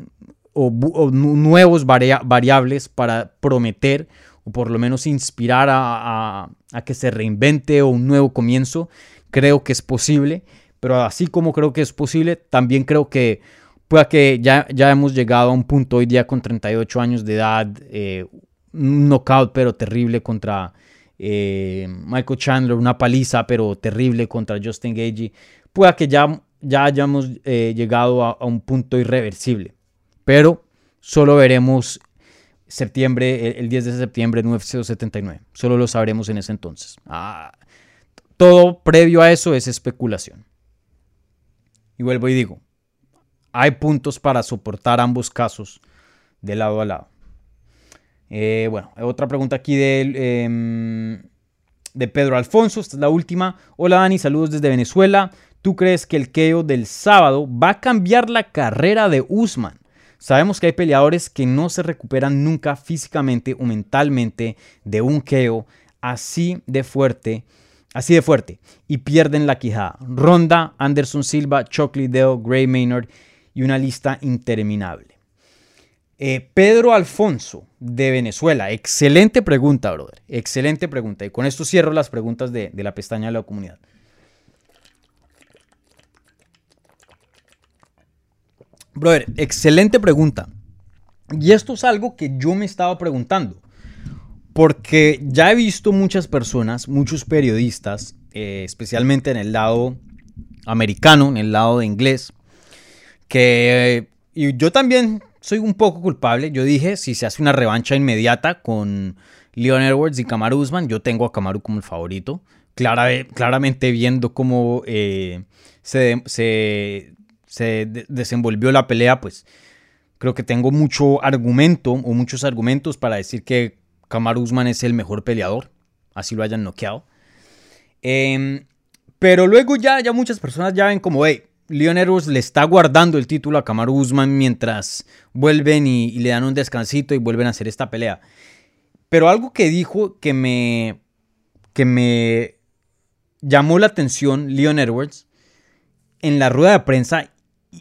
C: o, nuevos variables para prometer o por lo menos inspirar a, que se reinvente o un nuevo comienzo. Creo que es posible, pero así como creo que es posible, también creo que pueda que ya, ya hemos llegado a un punto hoy día con 38 años de edad, eh, un knockout pero terrible contra eh, Michael Chandler, una paliza pero terrible contra Justin Gagey, pueda que ya, ya hayamos eh, llegado a, un punto irreversible. Pero solo veremos septiembre, el, 10 de septiembre en UFC 79. Solo lo sabremos en ese entonces. Ah, todo previo a eso es especulación. Y vuelvo y digo, hay puntos para soportar ambos casos de lado a lado. Eh, bueno, otra pregunta aquí de, em, de Pedro Alfonso, esta es la última. Hola Dani, saludos desde Venezuela. ¿Tú crees que el KO del sábado va a cambiar la carrera de Usman? Sabemos que hay peleadores que no se recuperan nunca físicamente o mentalmente de un KO así de fuerte, así de fuerte y pierden la quijada. Ronda, Anderson Silva, Chuck Liddell, Gray Maynard y una lista interminable. Eh, Pedro Alfonso de Venezuela. Excelente pregunta, brother. Excelente pregunta. Y con esto cierro las preguntas de, la pestaña de la comunidad. Brother, excelente pregunta. Y esto es algo que yo me estaba preguntando. Porque ya he visto muchas personas, muchos periodistas, eh, especialmente en el lado americano, en el lado de inglés, que... y yo también soy un poco culpable. Yo dije, si se hace una revancha inmediata con Leon Edwards y Kamaru Usman, yo tengo a Kamaru como el favorito. claramente viendo cómo eh, se, desenvolvió la pelea, pues creo que tengo mucho argumento o muchos argumentos para decir que Kamaru Usman es el mejor peleador, así lo hayan noqueado. Em, pero luego ya, ya muchas personas ya ven como, hey, Leon Edwards le está guardando el título a Kamaru Usman mientras vuelven y, le dan un descansito y vuelven a hacer esta pelea. Pero algo que dijo que me, que me llamó la atención Leon Edwards en la rueda de prensa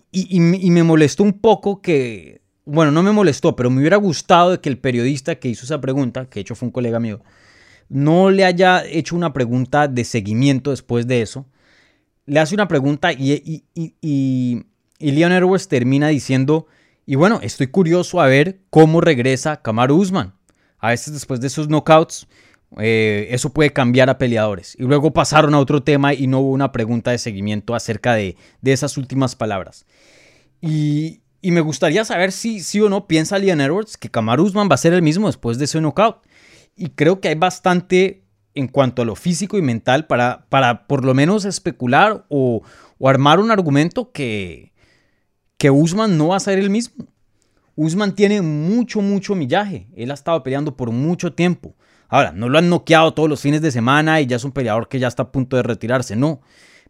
C: y, me molestó un poco que, bueno, no me molestó, pero me hubiera gustado que el periodista que hizo esa pregunta, que de hecho fue un colega mío, no le haya hecho una pregunta de seguimiento después de eso le hace una pregunta y, y, Leon Edwards termina diciendo, y bueno, estoy curioso a ver cómo regresa Kamaru Usman. A veces después de esos knockouts, eh, eso puede cambiar a peleadores. Y luego pasaron a otro tema y no hubo una pregunta de seguimiento acerca de, esas últimas palabras. Y, Y me gustaría saber si sí o no piensa Leon Edwards que Kamaru Usman va a ser el mismo después de ese knockout. Y creo que hay bastante en cuanto a lo físico y mental para, para por lo menos especular o, armar un argumento que, que Usman no va a ser el mismo. Usman tiene mucho, mucho millaje. Él ha estado peleando por mucho tiempo. Ahora, no lo han noqueado todos los fines de semana y ya es un peleador que ya está a punto de retirarse, no.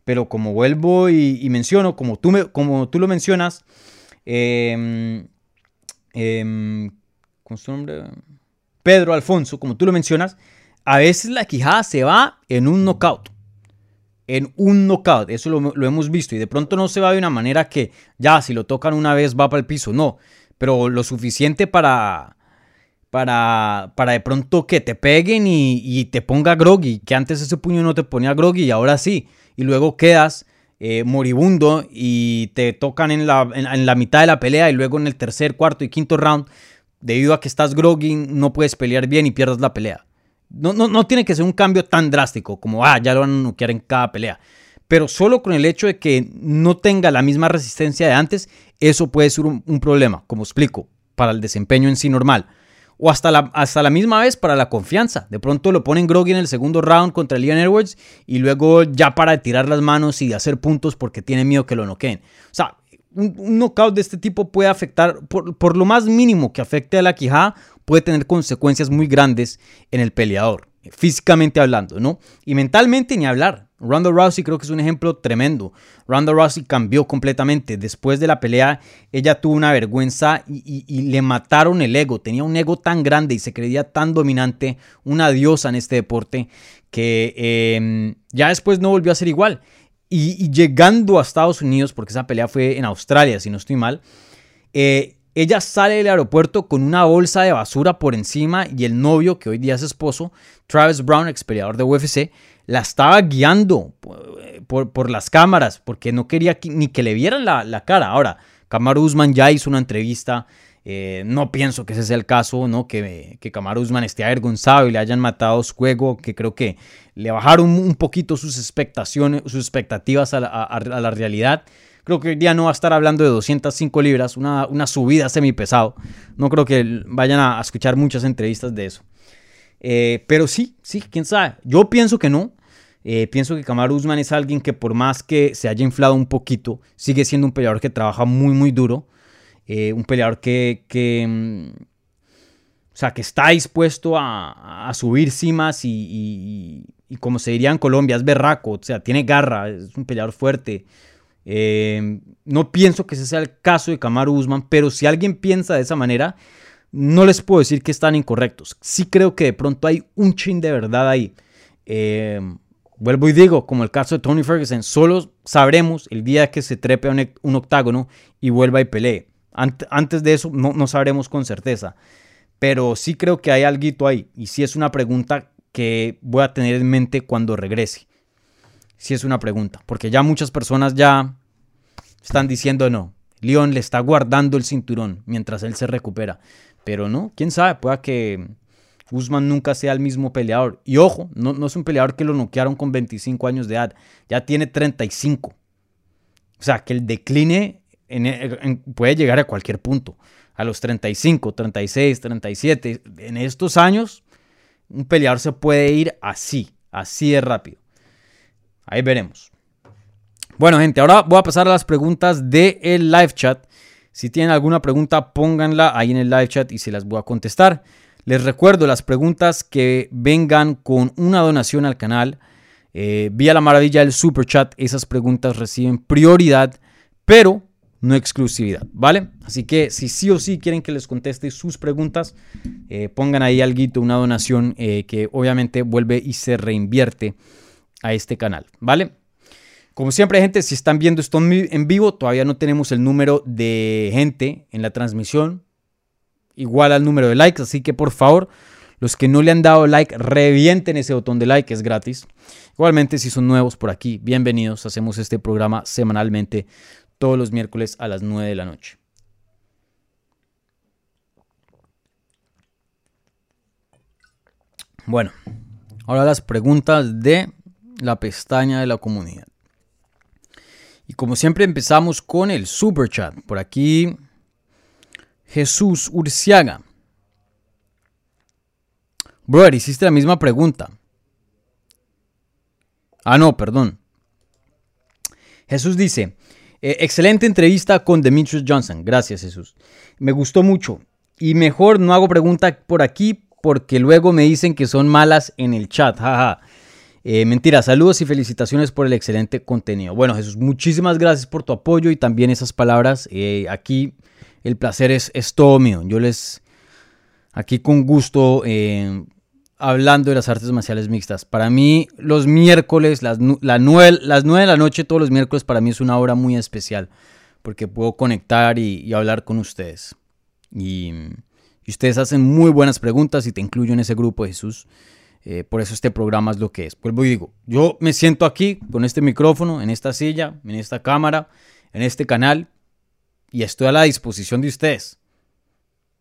C: Pero como vuelvo y, menciono, como tú, me, como tú lo mencionas, eh, ¿cómo su nombre? Pedro Alfonso, como tú lo mencionas, a veces la quijada se va en un knockout. En un knockout, eso lo, hemos visto. Y de pronto no se va de una manera que ya, si lo tocan una vez va para el piso. No, pero lo suficiente para, para, para de pronto que te peguen y, te ponga groggy. Que antes ese puño no te ponía groggy y ahora sí. Y luego quedas eh, moribundo y te tocan en la, en la mitad de la pelea y luego en el tercer, cuarto y quinto round debido a que estás groggy, no puedes pelear bien y pierdas la pelea. No, no, no tiene que ser un cambio tan drástico como, ah, ya lo van a noquear en cada pelea. Pero solo con el hecho de que no tenga la misma resistencia de antes, eso puede ser un, problema, como explico, para el desempeño en sí normal. O hasta la, hasta la misma vez para la confianza. De pronto lo ponen groggy en el segundo round contra Leon Edwards y luego ya para de tirar las manos y de hacer puntos porque tiene miedo que lo noqueen. O sea, un, knockout de este tipo puede afectar, por, lo más mínimo que afecte a la quijada, puede tener consecuencias muy grandes en el peleador, físicamente hablando, ¿no? Y mentalmente ni hablar. Ronda Rousey creo que es un ejemplo tremendo. Ronda Rousey cambió completamente. Después de la pelea, ella tuvo una vergüenza y, le mataron el ego. Tenía un ego tan grande y se creía tan dominante, una diosa en este deporte, que em, ya después no volvió a ser igual. Y, llegando a Estados Unidos, porque esa pelea fue en Australia, si no estoy mal, eh, ella sale del aeropuerto con una bolsa de basura por encima y el novio, que hoy día es esposo, Travis Brown, ex peleador de UFC, la estaba guiando por, las cámaras porque no quería ni que le vieran la, cara. Ahora, Kamaru Usman ya hizo una entrevista eh, no pienso que ese sea el caso, ¿no? Que, que Usman esté avergonzado y le hayan matado su juego, que creo que le bajaron un poquito sus expectaciones, sus expectativas a la, realidad. Creo que hoy día no va a estar hablando de 205 libras, una, una subida semipesado. No creo que vayan a, escuchar muchas entrevistas de eso. Eh, pero sí, sí, quién sabe. Yo pienso que no. Eh, pienso que Kamaru Usman es alguien que por más que se haya inflado un poquito, sigue siendo un peleador que trabaja muy, muy duro. Eh, un peleador que, mm, o sea, que está dispuesto a, subir cimas y, como se diría en Colombia, es berraco, o sea, tiene garra, es un peleador fuerte. Eh, no pienso que ese sea el caso de Kamaru Usman, pero si alguien piensa de esa manera, no les puedo decir que están incorrectos. Sí creo que de pronto hay un chin de verdad ahí. Eh, vuelvo y digo, como el caso de Tony Ferguson, solo sabremos el día que se trepe a un octágono y vuelva y pelee. Antes de eso no, sabremos con certeza. Pero sí creo que hay algo ahí. Y sí es una pregunta que voy a tener en mente cuando regrese. Sí es una pregunta. Porque ya muchas personas ya están diciendo no. León le está guardando el cinturón mientras él se recupera. Pero no, quién sabe, pueda que Usman nunca sea el mismo peleador. Y ojo, no, no es un peleador que lo noquearon con 25 años de edad. Ya tiene 35. O sea, que el decline puede llegar a cualquier punto. A los 35, 36, 37. En estos años, un peleador se puede ir así, así de rápido. Ahí veremos. Bueno, gente, ahora voy a pasar a las preguntas del live chat. Si tienen alguna pregunta, pónganla ahí en el live chat y se las voy a contestar. Les recuerdo las preguntas que vengan con una donación al canal. Eh, vía la maravilla del super chat, esas preguntas reciben prioridad, pero no exclusividad, ¿vale? Así que si sí o sí quieren que les conteste sus preguntas, eh, pongan ahí algo, una donación eh, que obviamente vuelve y se reinvierte a este canal, ¿vale? Como siempre, gente, si están viendo esto en vivo, todavía no tenemos el número de gente en la transmisión, igual al número de likes, así que por favor, los que no le han dado like, revienten ese botón de like, es gratis. Igualmente, si son nuevos por aquí, bienvenidos. Hacemos este programa semanalmente todos los miércoles a las 9 de la noche. Bueno, ahora las preguntas de la pestaña de la comunidad. Y como siempre empezamos con el super chat. Por aquí Jesús Urciaga. Brother, hiciste la misma pregunta. Ah, no, perdón. Jesús dice, eh, excelente entrevista con Demetrius Johnson. Gracias, Jesús. Me gustó mucho. Y mejor no hago pregunta por aquí porque luego me dicen que son malas en el chat. Jaja. Eh, mentira, saludos y felicitaciones por el excelente contenido. Bueno, Jesús, muchísimas gracias por tu apoyo y también esas palabras. Eh, aquí el placer es, es, todo mío. Yo les, aquí con gusto, hablando de las artes marciales mixtas. Para mí, los miércoles, las, la nueve, las 9 de la noche, todos los miércoles, para mí es una hora muy especial, porque puedo conectar y, hablar con ustedes. Y, ustedes hacen muy buenas preguntas y te incluyo en ese grupo, Jesús. Eh, por eso este programa es lo que es. Pues y digo, yo me siento aquí con este micrófono, en esta silla, en esta cámara, en este canal, y estoy a la disposición de ustedes.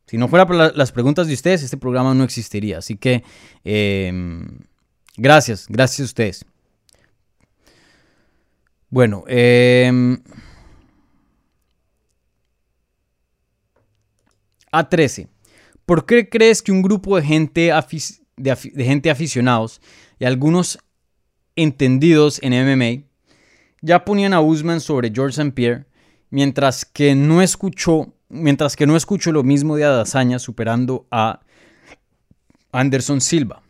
C: Si no fuera por las preguntas de ustedes, este programa no existiría. Así que em, gracias, gracias a ustedes. Bueno, em, A13. ¿Por qué crees que un grupo de gente, de, gente aficionados y algunos entendidos en MMA ya ponían a Usman sobre George St. Pierre, mientras que no escuchó mientras que no escucho lo mismo de Adazaña superando a Anderson Silva.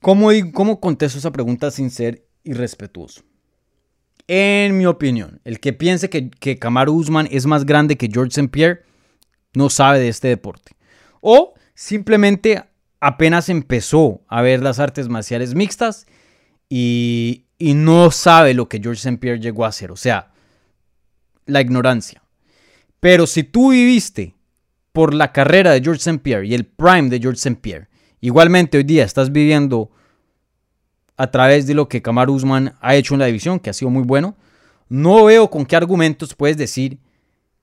C: ¿Cómo, ¿Cómo, contesto esa pregunta sin ser irrespetuoso? En mi opinión, el que piense que, que Kamaru Usman es más grande que George St. Pierre no sabe de este deporte. O simplemente apenas empezó a ver las artes marciales mixtas y, y no sabe lo que George St. Pierre llegó a hacer. O sea, la ignorancia. Pero si tú viviste por la carrera de George St. Pierre y el prime de George St. Pierre, igualmente hoy día estás viviendo a través de lo que Kamaru Usman ha hecho en la división, que ha sido muy bueno, no veo con qué argumentos puedes decir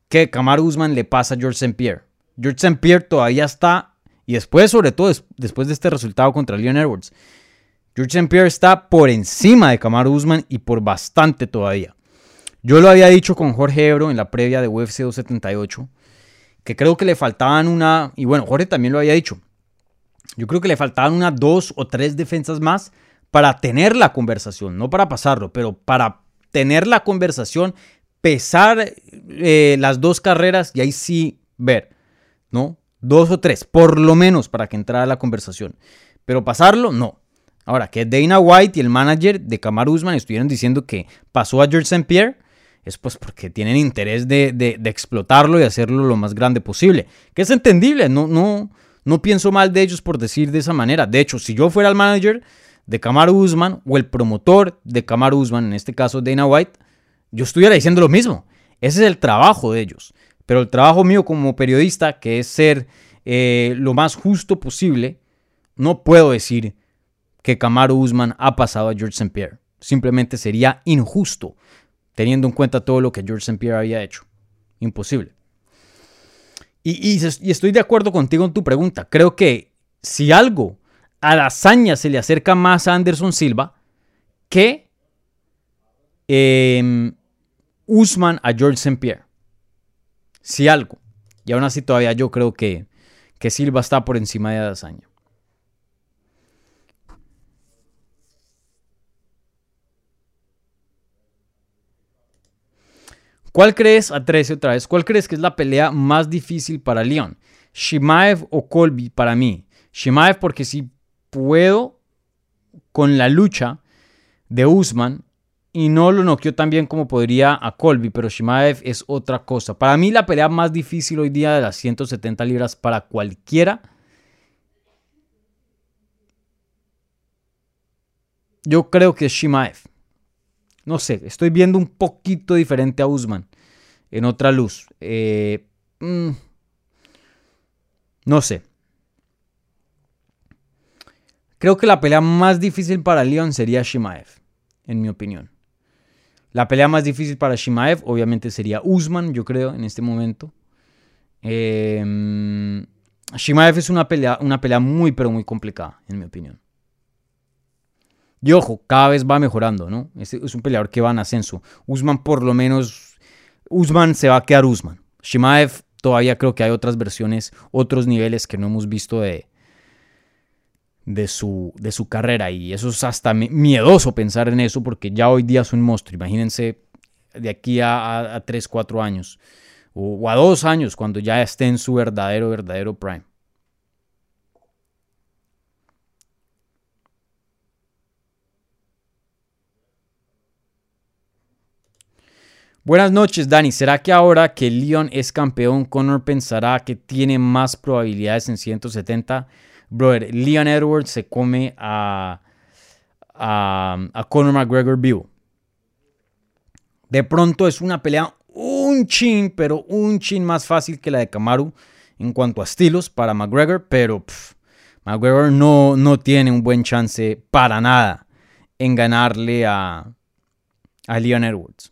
C: que Kamaru Usman le pasa a George St. Pierre. George St. Pierre todavía está, y después, sobre todo después de este resultado contra Leon Edwards, George St. Pierre está por encima de Kamaru Usman y por bastante todavía. Yo lo había dicho con Jorge Ebro en la previa de UFC 278, que creo que le faltaban una, y bueno, Jorge también lo había dicho, yo creo que le faltaban unas dos o tres defensas más para tener la conversación, no para pasarlo, pero para tener la conversación, pesar eh, las dos carreras y ahí sí ver, ¿no? Dos o tres, por lo menos para que entrara la conversación. Pero pasarlo, no. Ahora, que Dana White y el manager de Kamaru Usman estuvieron diciendo que pasó a George St. Pierre, es pues porque tienen interés de, explotarlo y hacerlo lo más grande posible. Que es entendible, no, no, no pienso mal de ellos por decir de esa manera. De hecho, si yo fuera el manager de Kamaru Usman o el promotor de Kamaru Usman, en este caso Dana White, yo estuviera diciendo lo mismo. Ese es el trabajo de ellos. Pero el trabajo mío como periodista, que es ser eh, lo más justo posible, no puedo decir que Kamaru Usman ha pasado a George St. Pierre. Simplemente sería injusto, teniendo en cuenta todo lo que George St. Pierre había hecho. Imposible. Y, estoy de acuerdo contigo en tu pregunta. Creo que si algo a la hazaña se le acerca más a Anderson Silva que eh, Usman a George St. Pierre. Si algo. Y aún así todavía yo creo que, que Silva está por encima de Adazaña. ¿Cuál crees, a 13 otra vez, cuál crees que es la pelea más difícil para Leon? ¿Shimaev o Colby para mí? Shimaev porque si con la lucha de Usman y no lo noqueó tan bien como podría a Colby, pero Shimaev es otra cosa. Para mí la pelea más difícil hoy día de las 170 libras para cualquiera yo creo que es Shimaev. No sé, estoy viendo un poquito diferente a Usman en otra luz. Eh, mm, no sé. Creo que la pelea más difícil para Leon sería Shimaev, en mi opinión. La pelea más difícil para Shimaev, obviamente, sería Usman, yo creo, en este momento. Eh, Shimaev es una pelea, una pelea muy, pero muy complicada, en mi opinión. Y ojo, cada vez va mejorando, ¿no? Es, es un peleador que va en ascenso. Usman por lo menos... Usman se va a quedar Usman. Shimaev todavía creo que hay otras versiones, otros niveles que no hemos visto de, de, su, de su carrera. Y eso es hasta miedoso pensar en eso porque ya hoy día es un monstruo. Imagínense de aquí a, a, 3, 4 años o, o a 2 años cuando ya esté en su verdadero, verdadero prime. Buenas noches, Dani. ¿Será que ahora que Leon es campeón, Conor pensará que tiene más probabilidades en 170? Brother, Leon Edwards se come a, a, Conor McGregor vivo. De pronto es una pelea un chin, pero un chin más fácil que la de Kamaru en cuanto a estilos para McGregor, pero McGregor no, no tiene un buen chance para nada en ganarle a, a Leon Edwards.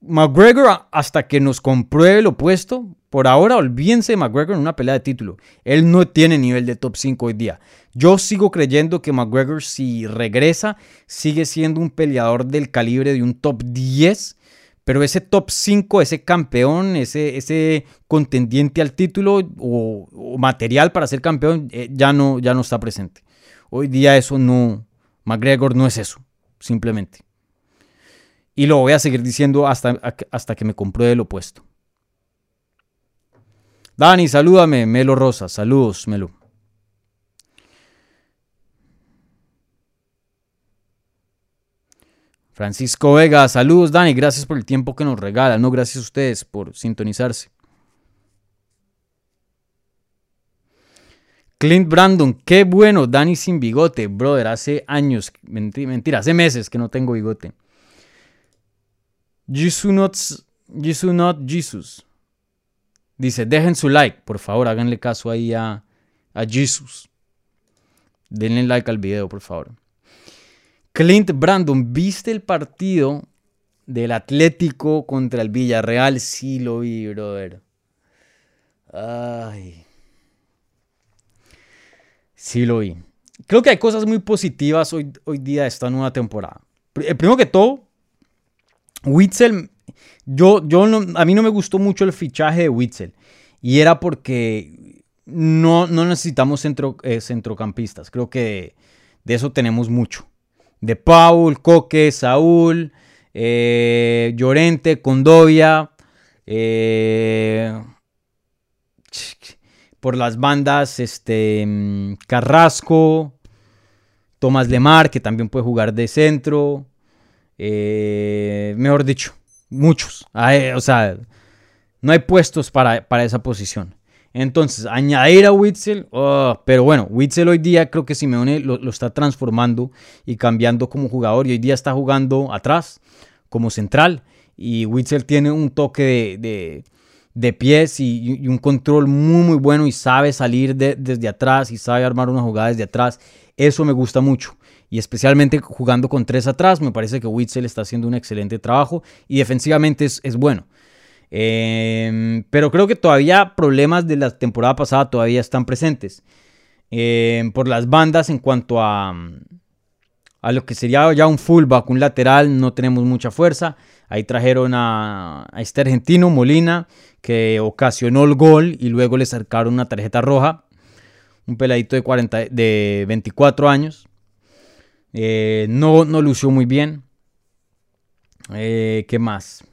C: McGregor, hasta que nos compruebe lo opuesto, por ahora olvídense de McGregor en una pelea de título. Él no tiene nivel de top 5 hoy día. Yo sigo creyendo que McGregor, si regresa, sigue siendo un peleador del calibre de un top 10. Pero ese top 5, ese campeón, ese, ese contendiente al título o, material para ser campeón, eh, ya, no, ya no está presente. Hoy día eso no, McGregor no es eso, simplemente. Y lo voy a seguir diciendo hasta, hasta que me compruebe lo opuesto. Dani, salúdame, Melo Rosa. Saludos, Melo. Francisco Vega, saludos Dani, gracias por el tiempo que nos regala, no gracias a ustedes por sintonizarse. Clint Brandon, qué bueno, Dani sin bigote, brother, hace años, mentira, hace meses que no tengo bigote. Jesus not, Jesus not Jesus. Dice, dejen su like, por favor, háganle caso ahí a, a Jesus. Denle like al video, por favor. Clint Brandon, ¿viste el partido del Atlético contra el Villarreal? Sí lo vi, brother. Ay. Sí lo vi. Creo que hay cosas muy positivas hoy, hoy día de esta nueva temporada. Eh, primero que todo, Witzel, yo, yo a mí no me gustó mucho el fichaje de Witzel. Y era porque no, no necesitamos centro, eh, centrocampistas. Creo que de eso tenemos mucho. De Paul, Coque, Saúl, eh, Llorente, Condovia. Eh, por las bandas, este, Carrasco, Tomás Lemar, que también puede jugar de centro. Mejor dicho, muchos. o sea, no hay puestos para, para esa posición. Entonces, añadir a Witzel, oh, pero bueno, Witzel hoy día creo que Simeone lo, lo, está transformando y cambiando como jugador y hoy día está jugando atrás como central y Witzel tiene un toque de, de, pies y, un control muy muy bueno y sabe salir desde atrás y sabe armar una jugada desde atrás. Eso me gusta mucho y especialmente jugando con tres atrás, me parece que Witzel está haciendo un excelente trabajo y defensivamente es, bueno. Em, pero creo que todavía problemas de la temporada pasada todavía están presentes. Em, por las bandas en cuanto a, a lo que sería ya un fullback, un lateral, no tenemos mucha fuerza. Ahí trajeron a, este argentino, Molina, que ocasionó el gol y luego le sacaron una tarjeta roja. Un peladito de, 40, de 24 años. Eh, no, no lució muy bien. Eh, ¿Qué más?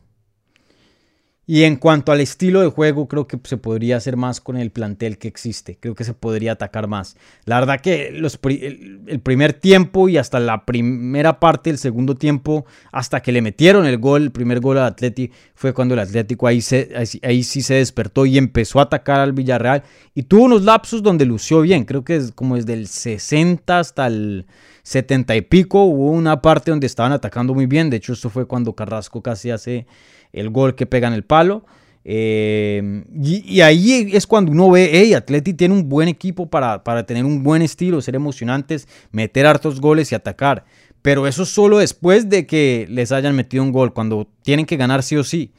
C: Y en cuanto al estilo de juego, creo que se podría hacer más con el plantel que existe. Creo que se podría atacar más. La verdad que los, el, primer tiempo y hasta la primera parte del segundo tiempo, hasta que le metieron el gol, el primer gol al Atlético, fue cuando el Atlético ahí, se, ahí, sí se despertó y empezó a atacar al Villarreal. Y tuvo unos lapsos donde lució bien. Creo que es como desde el 60 hasta el 70 y pico. Hubo una parte donde estaban atacando muy bien. De hecho, eso fue cuando Carrasco casi hace el gol que pega en el palo. Eh, y, ahí es cuando uno ve, hey, Atleti tiene un buen equipo para, para, tener un buen estilo, ser emocionantes, meter hartos goles y atacar. Pero eso solo después de que les hayan metido un gol, cuando tienen que ganar sí o sí.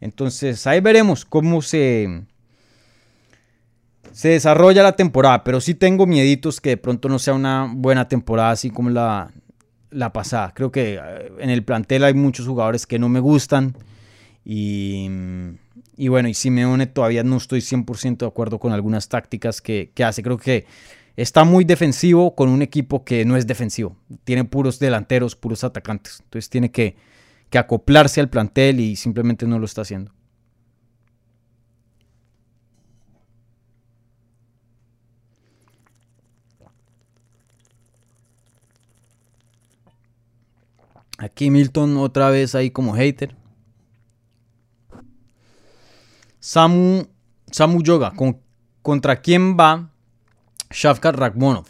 C: Entonces ahí veremos cómo se, se desarrolla la temporada, pero sí tengo mieditos que de pronto no sea una buena temporada así como la, la pasada. Creo que eh, en el plantel hay muchos jugadores que no me gustan y, y bueno, y Simeone todavía no estoy 100% de acuerdo con algunas tácticas que, que hace. Creo que está muy defensivo con un equipo que no es defensivo. Tiene puros delanteros, puros atacantes. Entonces tiene que, que acoplarse al plantel y simplemente no lo está haciendo. Aquí Milton otra vez ahí como hater. Samu, Samu Yoga, ¿contra quién va Shafkat Rakhmonov?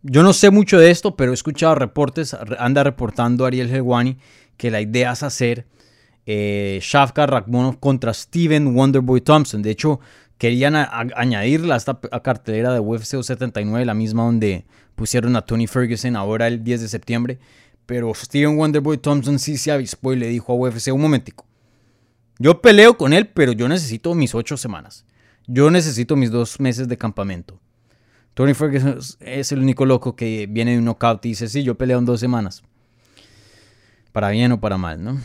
C: Yo no sé mucho de esto, pero he escuchado reportes, anda reportando Ariel Helwani que la idea es hacer eh, Shafkat contra Steven Wonderboy Thompson. De hecho, querían añadirla a esta cartelera de UFC 79, la misma donde pusieron a Tony Ferguson ahora el 10 de septiembre. Pero Steven Wonderboy Thompson sí se avispó y le dijo a UFC un momentico. Yo peleo con él, pero yo necesito mis ocho semanas. Yo necesito mis dos meses de campamento. Tony Ferguson es el único loco que viene de un knockout y dice, sí, yo peleo en dos semanas. Para bien o para mal, ¿no?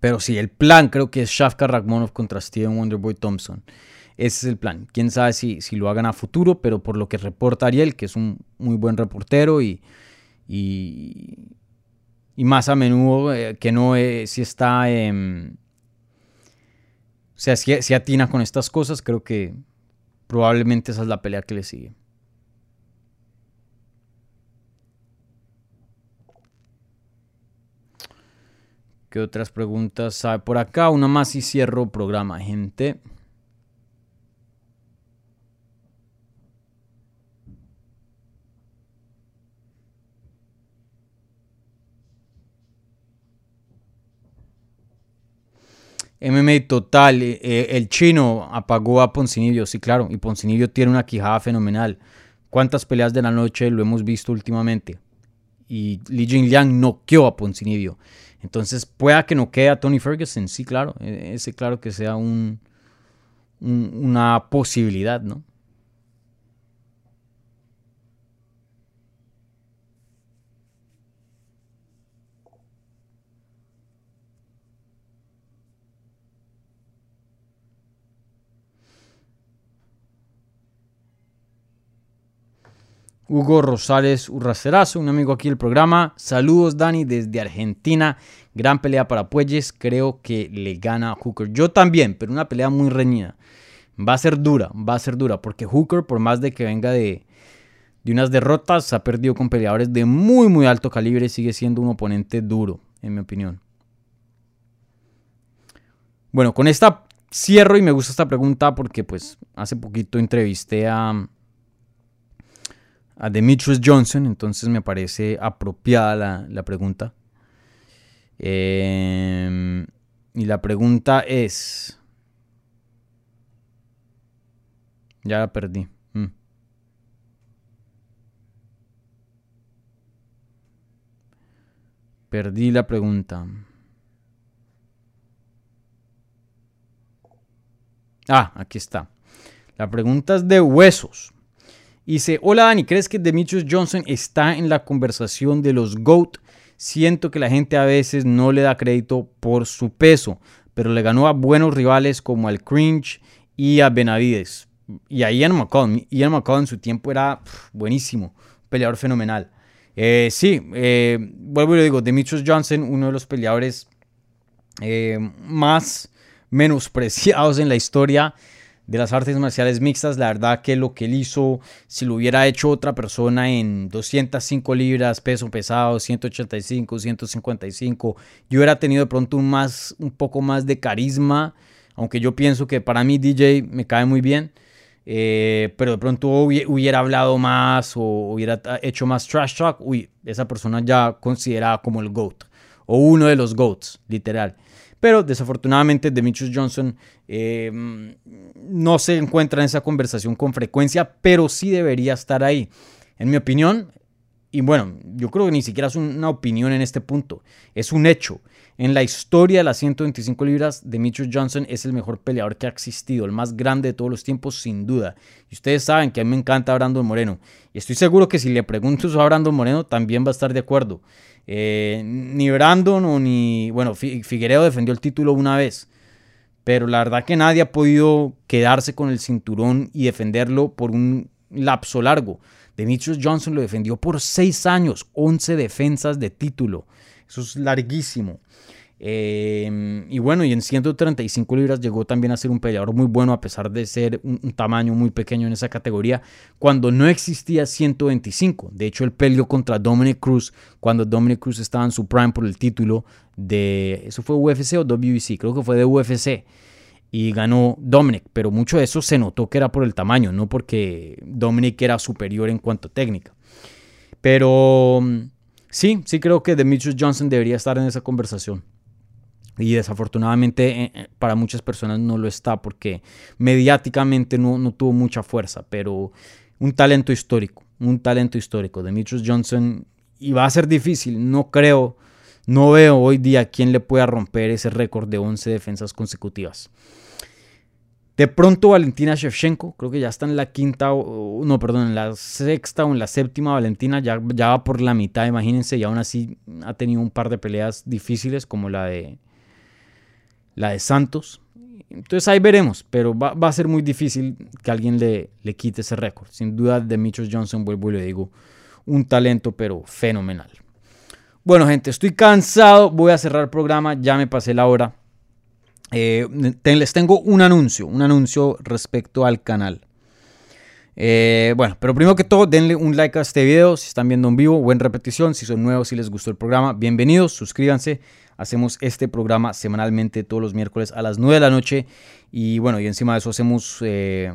C: Pero sí, el plan creo que es Shafka Rakhmonov contra Steven Wonderboy Thompson. Ese es el plan. Quién sabe si, si lo hagan a futuro, pero por lo que reporta Ariel, que es un muy buen reportero y, y, más a menudo eh, que no eh, si está, o sea, si, atina con estas cosas, creo que probablemente esa es la pelea que le sigue. ¿Qué otras preguntas hay por acá? Una más y cierro programa, gente. MMA total, eh, eh, el chino apagó a Poncinibio, sí, claro, y Poncinibio tiene una quijada fenomenal. ¿Cuántas peleas de la noche lo hemos visto últimamente? Y Li Jingliang noqueó a Poncinibio. Entonces, pueda que no quede a Tony Ferguson, sí, claro, e, ese claro que sea un, una posibilidad, ¿no? Hugo Rosales Urracerazo, un amigo aquí del programa. Saludos, Dani, desde Argentina. Gran pelea para Puelles. Creo que le gana Hooker. Yo también, pero una pelea muy reñida. Va a ser dura, va a ser dura, porque Hooker, por más de que venga de, de unas derrotas, ha perdido con peleadores de muy, muy alto calibre. Sigue siendo un oponente duro, en mi opinión. Bueno, con esta cierro y me gusta esta pregunta porque pues hace poquito entrevisté a a Demetrius Johnson, entonces me parece apropiada la, pregunta. Em, y la pregunta es... Ya la perdí. Mm. Perdí la pregunta. Ah, aquí está. La pregunta es de huesos. Dice, hola Dani, ¿crees que Demetrius Johnson está en la conversación de los GOAT? Siento que la gente a veces no le da crédito por su peso, pero le ganó a buenos rivales como al Cringe y a Benavides. Y a Ian McCall. Ian McCall en su tiempo era buenísimo, peleador fenomenal. Eh, sí, eh, vuelvo y lo digo, Demetrius Johnson, uno de los peleadores eh, más menospreciados en la historia de las artes marciales mixtas, la verdad que lo que él hizo, si lo hubiera hecho otra persona en 205 libras, peso pesado, 185, 155, yo hubiera tenido de pronto un, más, un poco más de carisma, aunque yo pienso que para mí DJ me cae muy bien, eh, pero de pronto hubiera hablado más o hubiera hecho más trash talk, uy, esa persona ya considerada como el GOAT, o uno de los GOATs, literal. Pero desafortunadamente Demetrius Johnson eh, no se encuentra en esa conversación con frecuencia, pero sí debería estar ahí. En mi opinión, y bueno, yo creo que ni siquiera es una opinión en este punto, es un hecho. En la historia de las 125 libras, Demetrius Johnson es el mejor peleador que ha existido, el más grande de todos los tiempos, sin duda. Y ustedes saben que a mí me encanta Brandon Moreno. Y estoy seguro que si le pregunto a Brandon Moreno, también va a estar de acuerdo. Eh, ni Brandon o ni. Bueno, Figueredo defendió el título una vez. Pero la verdad que nadie ha podido quedarse con el cinturón y defenderlo por un lapso largo. Demetrius Johnson lo defendió por 6 años, 11 defensas de título. Eso es larguísimo. Em, y bueno, y en 135 libras llegó también a ser un peleador muy bueno a pesar de ser un, tamaño muy pequeño en esa categoría cuando no existía 125. De hecho, él peleó contra Dominic Cruz cuando Dominic Cruz estaba en su prime por el título de... ¿Eso fue UFC o WBC? Creo que fue de UFC. Y ganó Dominic, pero mucho de eso se notó que era por el tamaño, no porque Dominic era superior en cuanto a técnica. Pero sí, sí creo que Demetrius Johnson debería estar en esa conversación. Y desafortunadamente eh, eh, para muchas personas no lo está porque mediáticamente no, no tuvo mucha fuerza, pero un talento histórico, un talento histórico. Demetrius Johnson, y va a ser difícil, no creo, no veo hoy día quién le pueda romper ese récord de 11 defensas consecutivas. De pronto Valentina Shevchenko, creo que ya está en la quinta, no, perdón, en la sexta o en la séptima Valentina, ya, ya va por la mitad, imagínense, y aún así ha tenido un par de peleas difíciles como la de la de Santos. Entonces ahí veremos, pero va, a ser muy difícil que alguien le, le quite ese récord. Sin duda, Demetrius Johnson, vuelvo y le digo, un talento, pero fenomenal. Bueno, gente, estoy cansado, voy a cerrar el programa, ya me pasé la hora. Eh, les tengo un anuncio, un anuncio respecto al canal. Eh, bueno, pero primero que todo, denle un like a este video si están viendo en vivo o en repetición. Si son nuevos, si les gustó el programa, bienvenidos, suscríbanse. Hacemos este programa semanalmente todos los miércoles a las 9 de la noche. Y bueno, y encima de eso hacemos eh,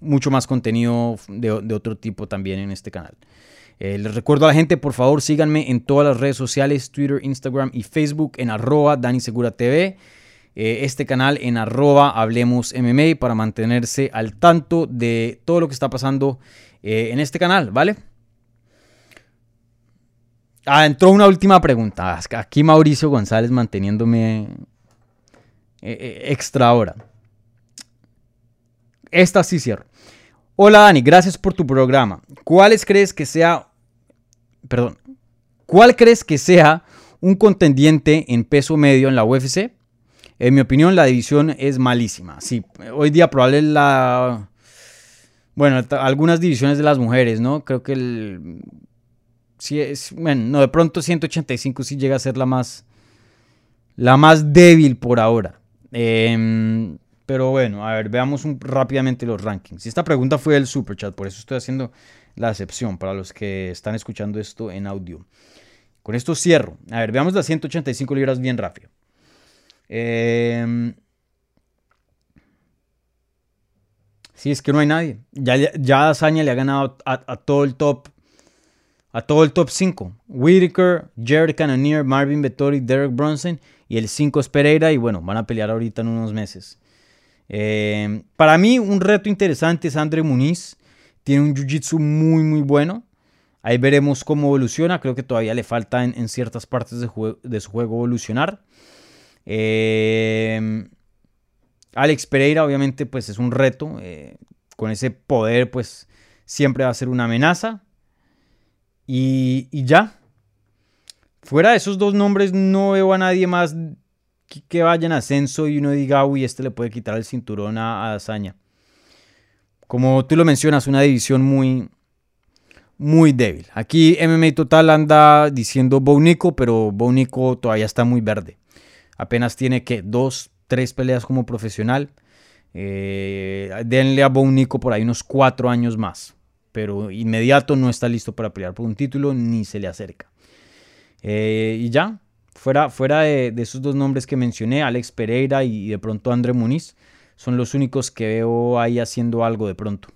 C: mucho más contenido de, otro tipo también en este canal. Eh, les recuerdo a la gente, por favor, síganme en todas las redes sociales, Twitter, Instagram y Facebook en arroba DaniSeguraTV. Eh, este canal en arroba Hablemos para mantenerse al tanto de todo lo que está pasando en este canal, ¿vale? Ah, entró una última pregunta. Aquí Mauricio González manteniéndome eh, eh, extra hora. Esta sí cierro. Hola Dani, gracias por tu programa. ¿Cuáles crees que sea, perdón, cuál crees que sea un contendiente en peso medio en la UFC? En mi opinión, la división es malísima. Sí, hoy día probablemente la, bueno, algunas divisiones de las mujeres, ¿no? Creo que el es, bueno, no, de pronto 185 sí llega a ser la más, la más débil por ahora. Em, pero bueno, a ver, veamos rápidamente los rankings. Esta pregunta fue del super chat, por eso estoy haciendo la excepción para los que están escuchando esto en audio. Con esto cierro. A ver, veamos las 185 libras bien rápido. Eh, sí, es que no hay nadie. Ya, ya Azaña le ha ganado a todo el top a todo el top 5. Whitaker, Jared Cannonier, Marvin Vettori, Derek Bronson y el 5 es Pereira y bueno, van a pelear ahorita en unos meses. Eh, para mí un reto interesante es Andre Muniz. Tiene un jiu-jitsu muy muy bueno. Ahí veremos cómo evoluciona. Creo que todavía le falta en, ciertas partes de, de, su juego evolucionar. Eh, Alex Pereira obviamente pues es un reto. Eh, con ese poder pues siempre va a ser una amenaza. Y, ya. Fuera de esos dos nombres, no veo a nadie más que, vaya en ascenso y uno diga, uy, este le puede quitar el cinturón a, a Como tú lo mencionas, una división muy, muy débil. Aquí MMA Total anda diciendo Bounico, pero Bounico todavía está muy verde. Apenas tiene que dos, tres peleas como profesional. Eh, denle a Bounico por ahí unos cuatro años más pero inmediato no está listo para pelear por un título ni se le acerca. Eh, y ya, fuera, fuera de, esos dos nombres que mencioné, Alex Pereira y de pronto André Muniz, son los únicos que veo ahí haciendo algo de pronto.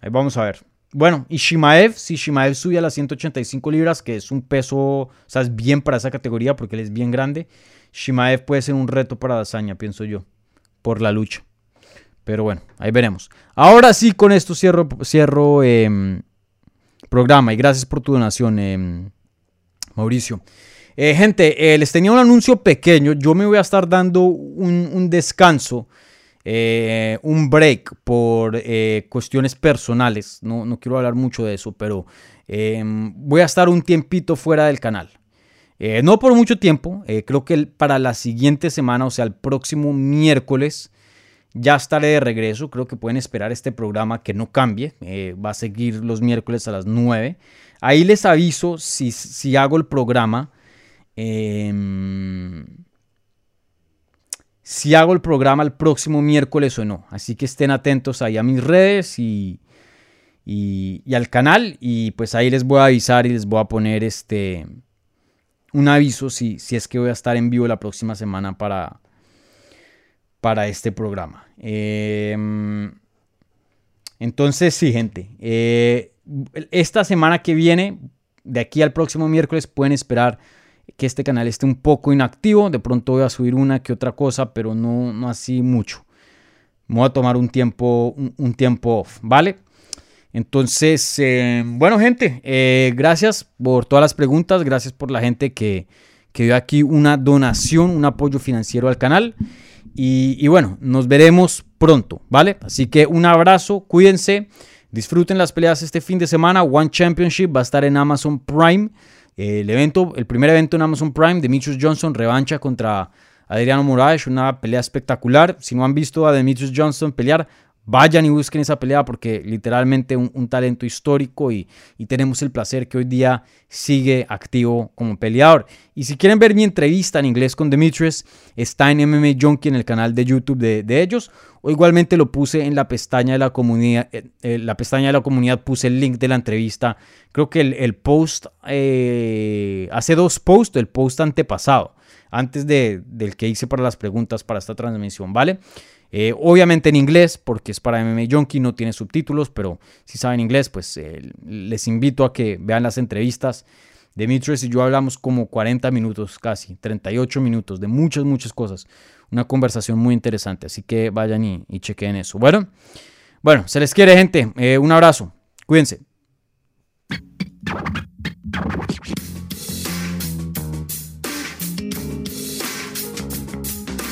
C: Ahí vamos a ver. Bueno, y Shimaev, si Shimaev sube a las 185 libras, que es un peso, o sea, es bien para esa categoría porque él es bien grande, Shimaev puede ser un reto para Dazaña, pienso yo, por la lucha. Pero bueno, ahí veremos. Ahora sí, con esto cierro, cierro em, programa y gracias por tu donación, em, Mauricio. Eh, gente, eh, les tenía un anuncio pequeño. Yo me voy a estar dando un, descanso, eh, un break por cuestiones personales. No, no, quiero hablar mucho de eso, pero em, voy a estar un tiempito fuera del canal. no por mucho tiempo, creo que para la siguiente semana, o sea, el próximo miércoles, ya estaré de regreso. Creo que pueden esperar este programa que no cambie. va a seguir los miércoles a las 9. Ahí les aviso si, si hago el programa Em, si hago el programa el próximo miércoles o no. Así que estén atentos ahí a mis redes y, y, al canal. Y pues ahí les voy a avisar y les voy a poner este un aviso si, si es que voy a estar en vivo la próxima semana para, para este programa. Em, entonces, sí, gente. Eh, esta semana que viene, de aquí al próximo miércoles, pueden esperar que este canal esté un poco inactivo. De pronto voy a subir una que otra cosa, pero no, no así mucho. Voy a tomar un tiempo, un, tiempo off, ¿vale? Entonces, eh, bueno, gente, eh, gracias por todas las preguntas. Gracias por la gente que, que dio aquí una donación, un apoyo financiero al canal. Y, bueno, nos veremos pronto, ¿vale? Así que un abrazo, cuídense. Disfruten las peleas este fin de semana. One Championship va a estar en Amazon Prime. El evento, el primer evento en Amazon Prime, Demetrius Johnson, revancha contra Adriano Moraes, una pelea espectacular. Si no han visto a Demetrius Johnson pelear, vayan y busquen esa pelea porque literalmente un, talento histórico y, tenemos el placer que hoy día sigue activo como peleador. Y si quieren ver mi entrevista en inglés con Demetrius, está en MMA Junkie en el canal de YouTube de, ellos. O igualmente lo puse en la pestaña de la comunidad. Eh, eh, la pestaña de la comunidad puse el link de la entrevista. Creo que el, post, eh, hace dos posts, el post antepasado, antes de, del que hice para las preguntas para esta transmisión, ¿vale? Eh, obviamente en inglés, porque es para MMA Junkie, no tiene subtítulos, pero si saben inglés, pues eh, les invito a que vean las entrevistas. Demetrius y yo hablamos como 40 minutos, casi 38 minutos, de muchas, muchas cosas. Una conversación muy interesante, así que vayan y, chequen eso. Bueno, bueno, se les quiere, gente. Eh, un abrazo. Cuídense.